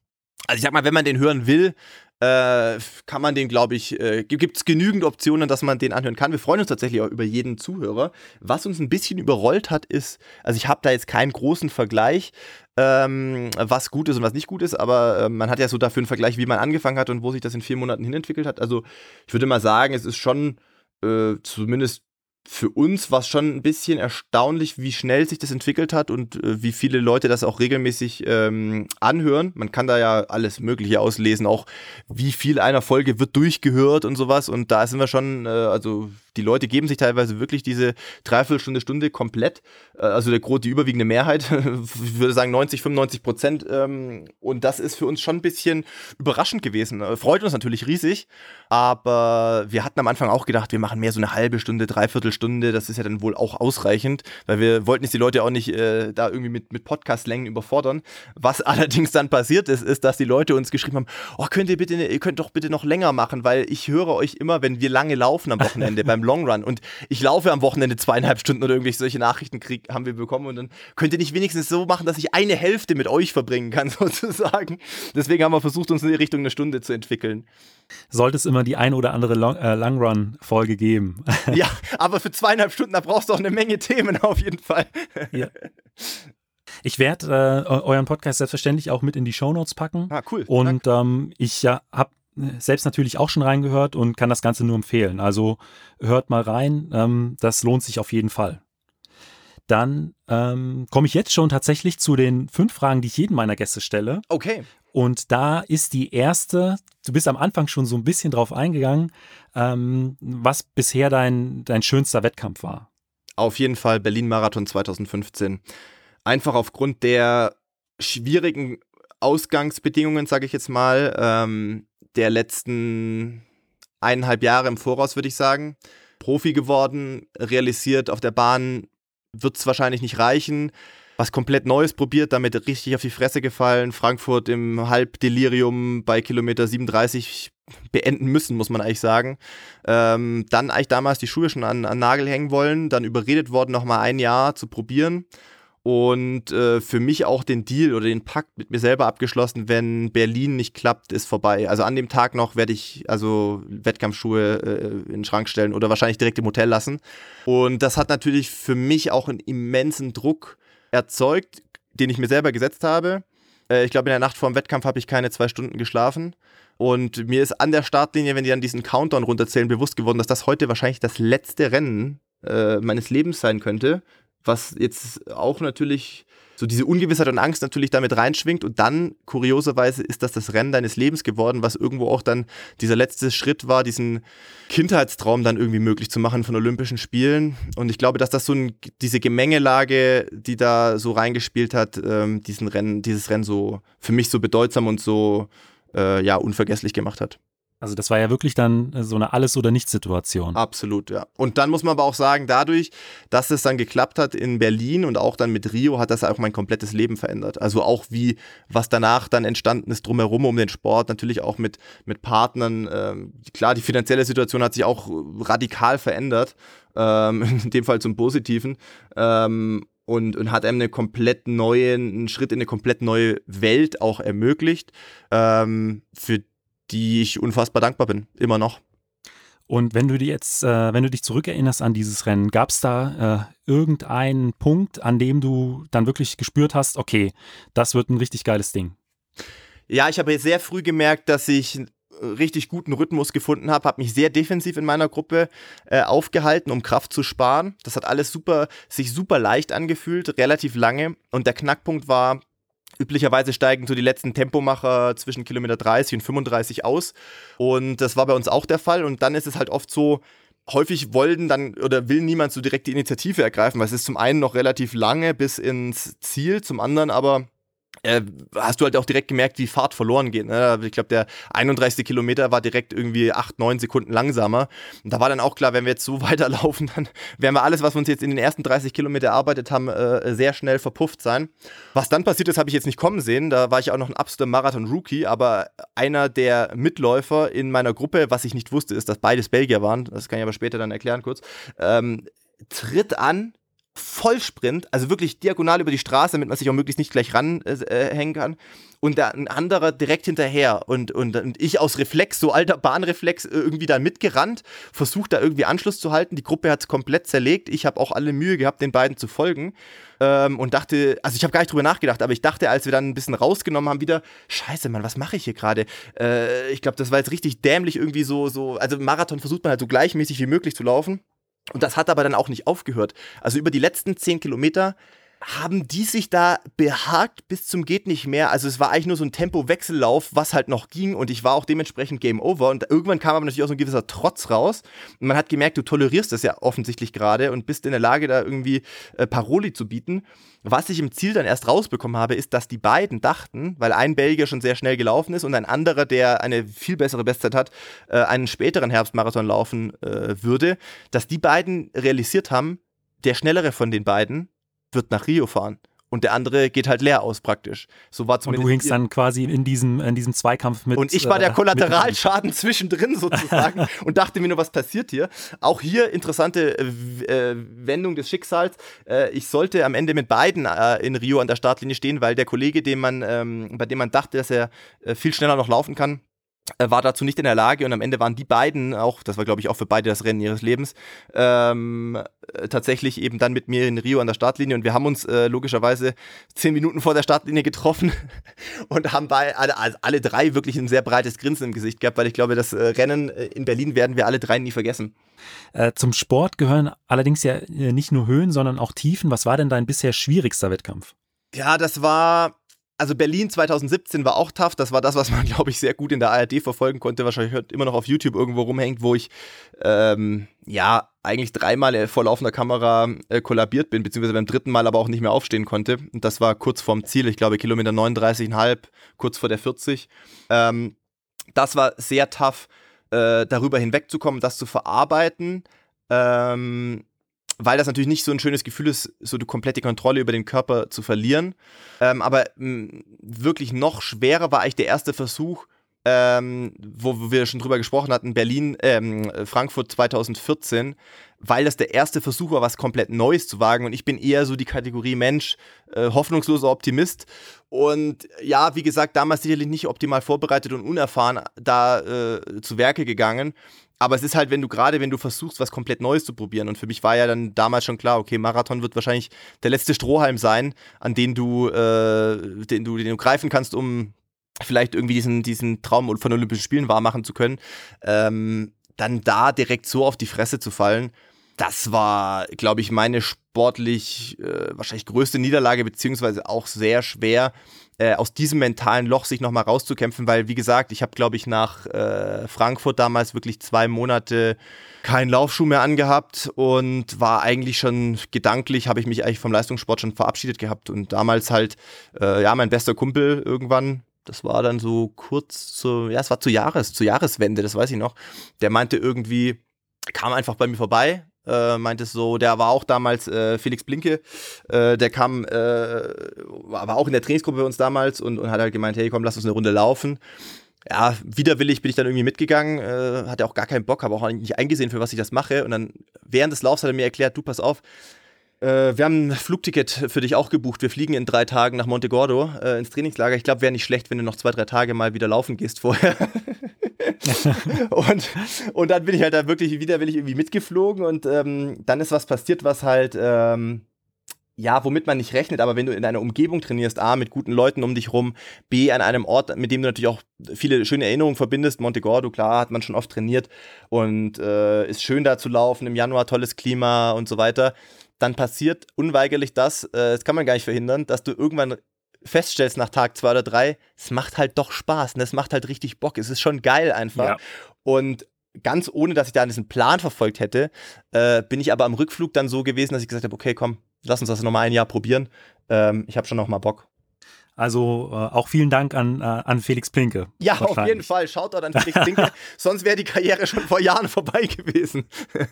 also ich sag mal, wenn man den hören will, äh, kann man den, glaube ich, äh, gibt es genügend Optionen, dass man den anhören kann. Wir freuen uns tatsächlich auch über jeden Zuhörer. Was uns ein bisschen überrollt hat, ist, also ich habe da jetzt keinen großen Vergleich, ähm, was gut ist und was nicht gut ist, aber äh, man hat ja so dafür einen Vergleich, wie man angefangen hat und wo sich das in vier Monaten hin entwickelt hat. Also ich würde mal sagen, es ist schon äh, zumindest für uns war es schon ein bisschen erstaunlich, wie schnell sich das entwickelt hat und äh, wie viele Leute das auch regelmäßig ähm, anhören. Man kann da ja alles Mögliche auslesen, auch wie viel einer Folge wird durchgehört und sowas. Und da sind wir schon, äh, also die Leute geben sich teilweise wirklich diese Dreiviertelstunde, Stunde komplett. Äh, also der, die überwiegende Mehrheit, ich würde sagen 90, 95 Prozent. Ähm, und das ist für uns schon ein bisschen überraschend gewesen. Äh, Freut uns natürlich riesig, aber wir hatten am Anfang auch gedacht, wir machen mehr so eine halbe Stunde, Dreiviertelstunde. Das ist ja dann wohl auch ausreichend, weil wir wollten jetzt die Leute auch nicht äh, da irgendwie mit, mit Podcast-Längen überfordern. Was allerdings dann passiert ist, ist, dass die Leute uns geschrieben haben, oh, könnt ihr bitte, ihr könnt doch bitte noch länger machen, weil ich höre euch immer, wenn wir lange laufen am Wochenende beim Long Run und ich laufe am Wochenende zweieinhalb Stunden oder irgendwelche solche Nachrichten krieg, haben wir bekommen und dann könnt ihr nicht wenigstens so machen, dass ich eine Hälfte mit euch verbringen kann sozusagen. Deswegen haben wir versucht, uns in die Richtung eine Stunde zu entwickeln. Sollte es immer die ein oder andere Long, äh, Long Run Folge geben. Ja, aber für zweieinhalb Stunden, da brauchst du auch eine Menge Themen auf jeden Fall. ja. Ich werde äh, eu- euren Podcast selbstverständlich auch mit in die Shownotes packen. Ah, cool. Und ähm, ich ja, habe selbst natürlich auch schon reingehört und kann das Ganze nur empfehlen. Also hört mal rein, ähm, das lohnt sich auf jeden Fall. Dann ähm, komme ich jetzt schon tatsächlich zu den fünf Fragen, die ich jedem meiner Gäste stelle. Okay. Und da ist die erste, du bist am Anfang schon so ein bisschen drauf eingegangen, ähm, was bisher dein, dein schönster Wettkampf war. Auf jeden Fall Berlin-Marathon 2015. Einfach aufgrund der schwierigen Ausgangsbedingungen, sage ich jetzt mal, ähm, der letzten eineinhalb Jahre im Voraus, würde ich sagen. Profi geworden, realisiert, auf der Bahn wird es wahrscheinlich nicht reichen. Was komplett Neues probiert, damit richtig auf die Fresse gefallen. Frankfurt im Halbdelirium bei Kilometer 37 beenden müssen, muss man eigentlich sagen. Ähm, dann eigentlich damals die Schuhe schon an, an Nagel hängen wollen, dann überredet worden, nochmal ein Jahr zu probieren. Und äh, für mich auch den Deal oder den Pakt mit mir selber abgeschlossen, wenn Berlin nicht klappt, ist vorbei. Also an dem Tag noch werde ich also Wettkampfschuhe äh, in den Schrank stellen oder wahrscheinlich direkt im Hotel lassen. Und das hat natürlich für mich auch einen immensen Druck erzeugt, den ich mir selber gesetzt habe. Äh, ich glaube, in der Nacht vor dem Wettkampf habe ich keine zwei Stunden geschlafen. Und mir ist an der Startlinie, wenn die dann diesen Countdown runterzählen, bewusst geworden, dass das heute wahrscheinlich das letzte Rennen äh, meines Lebens sein könnte. was jetzt auch natürlich so diese Ungewissheit und Angst natürlich damit reinschwingt und dann kurioserweise ist das das Rennen deines Lebens geworden, was irgendwo auch dann dieser letzte Schritt war, diesen Kindheitstraum dann irgendwie möglich zu machen von Olympischen Spielen und ich glaube, dass das so ein, diese Gemengelage, die da so reingespielt hat, ähm, diesen Rennen, dieses Rennen so für mich so bedeutsam und so äh, ja unvergesslich gemacht hat. Also das war ja wirklich dann äh, so eine Alles- oder Nichts-Situation. Absolut, ja. Und dann muss man aber auch sagen, dadurch, dass es dann geklappt hat in Berlin und auch dann mit Rio, hat das auch mein komplettes Leben verändert. Also auch wie, was danach dann entstanden ist drumherum um den Sport, natürlich auch mit, mit Partnern. Ähm, klar, die finanzielle Situation hat sich auch radikal verändert, ähm, in dem Fall zum Positiven. Ähm, und, und hat einem eine komplett neue, einen Schritt in eine komplett neue Welt auch ermöglicht, ähm, für die ich unfassbar dankbar bin, immer noch. Und wenn du dir jetzt, äh, wenn du dich zurückerinnerst an dieses Rennen, gab es da äh, irgendeinen Punkt, an dem du dann wirklich gespürt hast, okay, das wird ein richtig geiles Ding? Ja, ich habe sehr früh gemerkt, dass ich richtig guten Rhythmus gefunden habe, habe mich sehr defensiv in meiner Gruppe äh, aufgehalten, um Kraft zu sparen. Das hat alles super, sich super leicht angefühlt, relativ lange. Und der Knackpunkt war, Üblicherweise steigen so die letzten Tempomacher zwischen Kilometer 30 und 35 aus. Und das war bei uns auch der Fall. Und dann ist es halt oft so, häufig wollen dann oder will niemand so direkt die Initiative ergreifen, weil es ist zum einen noch relativ lange bis ins Ziel, zum anderen aber äh, hast du halt auch direkt gemerkt, wie Fahrt verloren geht. Ne? Ich glaube, der 31. Kilometer war direkt irgendwie 8, 9 Sekunden langsamer. Und da war dann auch klar, wenn wir jetzt so weiterlaufen, dann werden wir alles, was wir uns jetzt in den ersten 30 Kilometer erarbeitet haben, äh, sehr schnell verpufft sein. Was dann passiert ist, habe ich jetzt nicht kommen sehen. Da war ich auch noch ein absoluter Marathon-Rookie, aber einer der Mitläufer in meiner Gruppe, was ich nicht wusste, ist, dass beides Belgier waren. Das kann ich aber später dann erklären kurz. Ähm, tritt an Vollsprint, also wirklich diagonal über die Straße, damit man sich auch möglichst nicht gleich ranhängen äh, kann. Und da ein anderer direkt hinterher. Und, und, und ich aus Reflex, so alter Bahnreflex, äh, irgendwie da mitgerannt, versucht da irgendwie Anschluss zu halten. Die Gruppe hat es komplett zerlegt. Ich habe auch alle Mühe gehabt, den beiden zu folgen. Ähm, und dachte, also ich habe gar nicht drüber nachgedacht, aber ich dachte, als wir dann ein bisschen rausgenommen haben, wieder, scheiße, Mann, was mache ich hier gerade? Äh, ich glaube, das war jetzt richtig dämlich irgendwie so, so, also Marathon versucht man halt so gleichmäßig wie möglich zu laufen. Und das hat aber dann auch nicht aufgehört. Also über die letzten zehn Kilometer haben die sich da behagt bis zum geht nicht mehr. Also es war eigentlich nur so ein Tempo-Wechsellauf, was halt noch ging und ich war auch dementsprechend Game Over und irgendwann kam aber natürlich auch so ein gewisser Trotz raus und man hat gemerkt, du tolerierst das ja offensichtlich gerade und bist in der Lage da irgendwie äh, Paroli zu bieten. Was ich im Ziel dann erst rausbekommen habe, ist, dass die beiden dachten, weil ein Belgier schon sehr schnell gelaufen ist und ein anderer, der eine viel bessere Bestzeit hat, äh, einen späteren Herbstmarathon laufen äh, würde, dass die beiden realisiert haben, der schnellere von den beiden wird nach Rio fahren. Und der andere geht halt leer aus praktisch. So war zumindest. Und du hingst dann quasi in diesem, in diesem Zweikampf mit. Und ich war der äh, Kollateralschaden zwischendrin sozusagen und dachte mir nur, was passiert hier? Auch hier interessante äh, Wendung des Schicksals. Äh, ich sollte am Ende mit beiden äh, in Rio an der Startlinie stehen, weil der Kollege, den man, ähm, bei dem man dachte, dass er äh, viel schneller noch laufen kann, war dazu nicht in der Lage und am Ende waren die beiden auch, das war glaube ich auch für beide das Rennen ihres Lebens, ähm, tatsächlich eben dann mit mir in Rio an der Startlinie und wir haben uns äh, logischerweise zehn Minuten vor der Startlinie getroffen und haben bei alle, also alle drei wirklich ein sehr breites Grinsen im Gesicht gehabt, weil ich glaube, das äh, Rennen äh, in Berlin werden wir alle drei nie vergessen. Äh, zum Sport gehören allerdings ja äh, nicht nur Höhen, sondern auch Tiefen. Was war denn dein bisher schwierigster Wettkampf? Ja, das war also Berlin 2017 war auch tough. Das war das, was man, glaube ich, sehr gut in der ARD verfolgen konnte. Wahrscheinlich immer noch auf YouTube irgendwo rumhängt, wo ich ähm, ja eigentlich dreimal vor laufender Kamera äh, kollabiert bin, beziehungsweise beim dritten Mal aber auch nicht mehr aufstehen konnte. Und das war kurz vorm Ziel. Ich glaube, Kilometer 39,5, kurz vor der 40. Ähm, das war sehr tough, äh, darüber hinwegzukommen, das zu verarbeiten. Ähm, weil das natürlich nicht so ein schönes Gefühl ist, so die komplette Kontrolle über den Körper zu verlieren. Ähm, aber mh, wirklich noch schwerer war eigentlich der erste Versuch, ähm, wo, wir schon drüber gesprochen hatten, Berlin, ähm, Frankfurt 2014, weil das der erste Versuch war, was komplett Neues zu wagen. Und ich bin eher so die Kategorie Mensch, äh, hoffnungsloser Optimist. Und ja, wie gesagt, damals sicherlich nicht optimal vorbereitet und unerfahren da äh, zu Werke gegangen. Aber es ist halt, wenn du gerade, wenn du versuchst, was komplett Neues zu probieren. Und für mich war ja dann damals schon klar, okay, Marathon wird wahrscheinlich der letzte Strohhalm sein, an den du, äh, den du, den du greifen kannst, um vielleicht irgendwie diesen, diesen Traum von Olympischen Spielen wahrmachen zu können. Ähm, dann da direkt so auf die Fresse zu fallen, das war, glaube ich, meine sportlich äh, wahrscheinlich größte Niederlage, beziehungsweise auch sehr schwer, äh, aus diesem mentalen Loch sich nochmal rauszukämpfen, weil, wie gesagt, ich habe, glaube ich, nach äh, Frankfurt damals wirklich zwei Monate keinen Laufschuh mehr angehabt und war eigentlich schon gedanklich, habe ich mich eigentlich vom Leistungssport schon verabschiedet gehabt und damals halt, äh, ja, mein bester Kumpel irgendwann das war dann so kurz zu, ja, es war zu Jahres, zur Jahreswende, das weiß ich noch. Der meinte irgendwie, kam einfach bei mir vorbei, äh, meinte so, der war auch damals äh, Felix Blinke, äh, der kam, äh, war auch in der Trainingsgruppe bei uns damals und, und hat halt gemeint, hey komm, lass uns eine Runde laufen. Ja, widerwillig bin ich dann irgendwie mitgegangen, äh, hatte auch gar keinen Bock, habe auch nicht eingesehen, für was ich das mache. Und dann während des Laufs hat er mir erklärt, du pass auf, äh, wir haben ein Flugticket für dich auch gebucht. Wir fliegen in drei Tagen nach Monte Gordo äh, ins Trainingslager. Ich glaube, wäre nicht schlecht, wenn du noch zwei, drei Tage mal wieder laufen gehst vorher. und, und dann bin ich halt da wirklich widerwillig irgendwie mitgeflogen und ähm, dann ist was passiert, was halt, ähm, ja, womit man nicht rechnet, aber wenn du in einer Umgebung trainierst, A, mit guten Leuten um dich rum, B, an einem Ort, mit dem du natürlich auch viele schöne Erinnerungen verbindest, Monte Gordo, klar, hat man schon oft trainiert und äh, ist schön da zu laufen, im Januar tolles Klima und so weiter, dann passiert unweigerlich das, äh, das kann man gar nicht verhindern, dass du irgendwann feststellst nach Tag zwei oder drei, es macht halt doch Spaß und es macht halt richtig Bock. Es ist schon geil einfach. Ja. Und ganz ohne, dass ich da diesen Plan verfolgt hätte, äh, bin ich aber am Rückflug dann so gewesen, dass ich gesagt habe, okay, komm, lass uns das nochmal ein Jahr probieren. Ähm, ich habe schon noch mal Bock. Also äh, auch vielen Dank an, äh, an Felix Plinke. Ja, auf jeden Fall. Schaut dort an Felix Plinke. Sonst wäre die Karriere schon vor Jahren vorbei gewesen.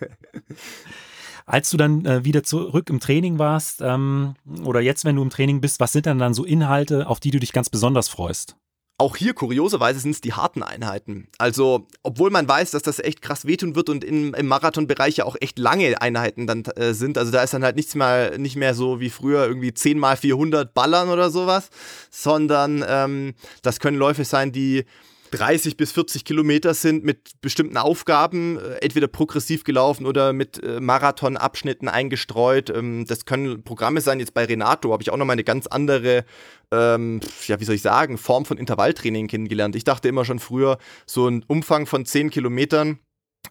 Als du dann äh, wieder zurück im Training warst ähm, oder jetzt, wenn du im Training bist, was sind dann dann so Inhalte, auf die du dich ganz besonders freust? Auch hier, kurioserweise, sind es die harten Einheiten. Also, obwohl man weiß, dass das echt krass wehtun wird und in, im Marathonbereich ja auch echt lange Einheiten dann äh, sind. Also, da ist dann halt nichts mehr, nicht mehr so wie früher irgendwie 10 mal 400 ballern oder sowas, sondern ähm, das können Läufe sein, die 30 bis 40 Kilometer sind mit bestimmten Aufgaben, äh, entweder progressiv gelaufen oder mit äh, Marathonabschnitten eingestreut. Ähm, das können Programme sein. Jetzt bei Renato habe ich auch nochmal eine ganz andere, ähm, ja, wie soll ich sagen, Form von Intervalltraining kennengelernt. Ich dachte immer schon früher, so ein Umfang von 10 Kilometern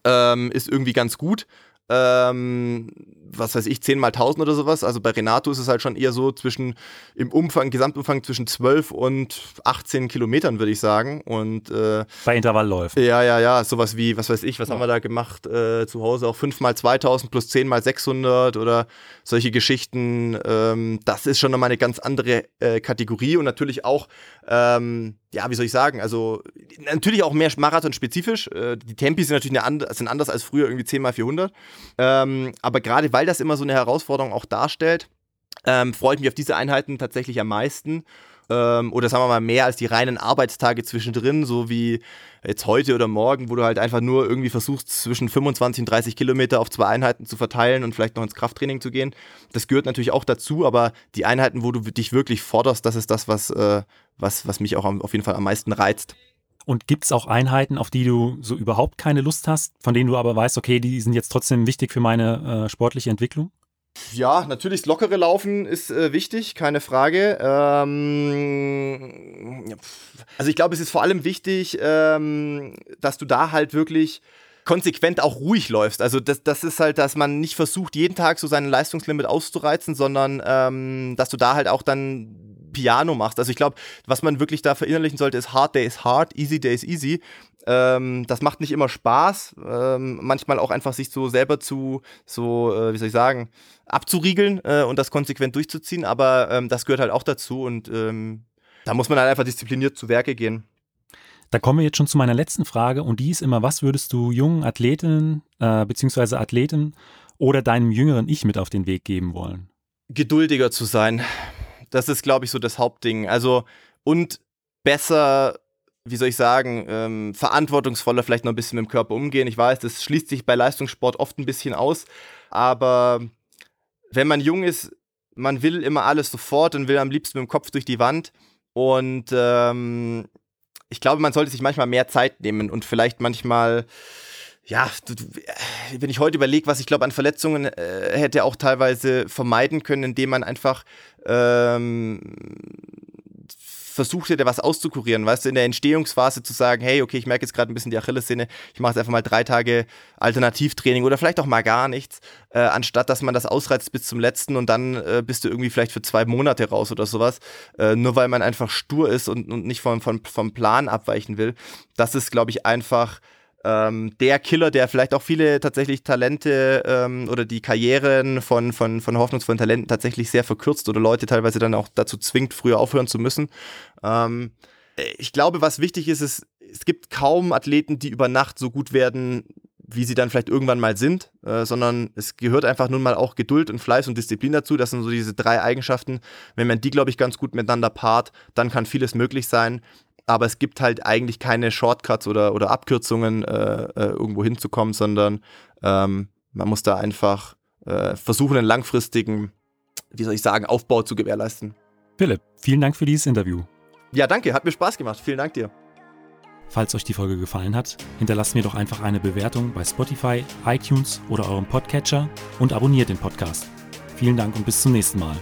ähm, ist irgendwie ganz gut ähm, was weiß ich, 10 mal 1000 oder sowas. Also bei Renato ist es halt schon eher so zwischen, im Umfang, Gesamtumfang zwischen 12 und 18 Kilometern, würde ich sagen. Und, äh, bei Intervallläufen. Ja, ja, ja, sowas wie, was weiß ich, was ja. haben wir da gemacht äh, zu Hause? Auch 5 mal 2000 plus 10 mal 600 oder solche Geschichten. Ähm, das ist schon nochmal eine ganz andere äh, Kategorie und natürlich auch, ähm, ja, wie soll ich sagen, also natürlich auch mehr Marathon-spezifisch. Äh, die Tempi sind natürlich sind anders als früher, irgendwie 10 mal 400. Ähm, aber gerade weil das immer so eine Herausforderung auch darstellt, ähm, freue ich mich auf diese Einheiten tatsächlich am meisten. Ähm, oder sagen wir mal mehr als die reinen Arbeitstage zwischendrin, so wie jetzt heute oder morgen, wo du halt einfach nur irgendwie versuchst, zwischen 25 und 30 Kilometer auf zwei Einheiten zu verteilen und vielleicht noch ins Krafttraining zu gehen. Das gehört natürlich auch dazu, aber die Einheiten, wo du dich wirklich forderst, das ist das, was, äh, was, was mich auch auf jeden Fall am meisten reizt. Und gibt es auch Einheiten, auf die du so überhaupt keine Lust hast, von denen du aber weißt, okay, die sind jetzt trotzdem wichtig für meine äh, sportliche Entwicklung? Ja, natürlich das lockere Laufen ist äh, wichtig, keine Frage. Ähm, also ich glaube, es ist vor allem wichtig, ähm, dass du da halt wirklich konsequent auch ruhig läufst. Also das, das ist halt, dass man nicht versucht, jeden Tag so sein Leistungslimit auszureizen, sondern ähm, dass du da halt auch dann Piano machst. Also ich glaube, was man wirklich da verinnerlichen sollte, ist Hard Day is hard, Easy Day is easy. Ähm, das macht nicht immer Spaß. Ähm, manchmal auch einfach sich so selber zu, so, äh, wie soll ich sagen, abzuriegeln äh, und das konsequent durchzuziehen. Aber ähm, das gehört halt auch dazu und ähm, da muss man halt einfach diszipliniert zu Werke gehen. Da kommen wir jetzt schon zu meiner letzten Frage und die ist immer, was würdest du jungen Athletinnen äh, bzw. Athleten oder deinem jüngeren Ich mit auf den Weg geben wollen? Geduldiger zu sein. Das ist, glaube ich, so das Hauptding. Also, und besser, wie soll ich sagen, ähm, verantwortungsvoller vielleicht noch ein bisschen mit dem Körper umgehen. Ich weiß, das schließt sich bei Leistungssport oft ein bisschen aus, aber wenn man jung ist, man will immer alles sofort und will am liebsten mit dem Kopf durch die Wand. Und ähm, ich glaube, man sollte sich manchmal mehr Zeit nehmen und vielleicht manchmal ja, du, wenn ich heute überlege, was ich glaube an Verletzungen äh, hätte auch teilweise vermeiden können, indem man einfach ähm, versuch dir da was auszukurieren, weißt du, in der Entstehungsphase zu sagen, hey, okay, ich merke jetzt gerade ein bisschen die Achillessehne, ich mache jetzt einfach mal drei Tage Alternativtraining oder vielleicht auch mal gar nichts, äh, anstatt dass man das ausreizt bis zum letzten und dann äh, bist du irgendwie vielleicht für zwei Monate raus oder sowas, äh, nur weil man einfach stur ist und, und nicht vom, vom, vom Plan abweichen will. Das ist, glaube ich, einfach ähm, der Killer, der vielleicht auch viele tatsächlich Talente ähm, oder die Karrieren von, von, von hoffnungsvollen Talenten tatsächlich sehr verkürzt oder Leute teilweise dann auch dazu zwingt, früher aufhören zu müssen. Ähm, ich glaube, was wichtig ist, ist, es gibt kaum Athleten, die über Nacht so gut werden, wie sie dann vielleicht irgendwann mal sind, äh, sondern es gehört einfach nun mal auch Geduld und Fleiß und Disziplin dazu. Das sind so diese drei Eigenschaften. Wenn man die, glaube ich, ganz gut miteinander paart, dann kann vieles möglich sein aber es gibt halt eigentlich keine Shortcuts oder, oder Abkürzungen, äh, äh, irgendwo hinzukommen, sondern ähm, man muss da einfach äh, versuchen, einen langfristigen, wie soll ich sagen, Aufbau zu gewährleisten. Philipp, vielen Dank für dieses Interview. Ja, danke, hat mir Spaß gemacht. Vielen Dank dir. Falls euch die Folge gefallen hat, hinterlasst mir doch einfach eine Bewertung bei Spotify, iTunes oder eurem Podcatcher und abonniert den Podcast. Vielen Dank und bis zum nächsten Mal.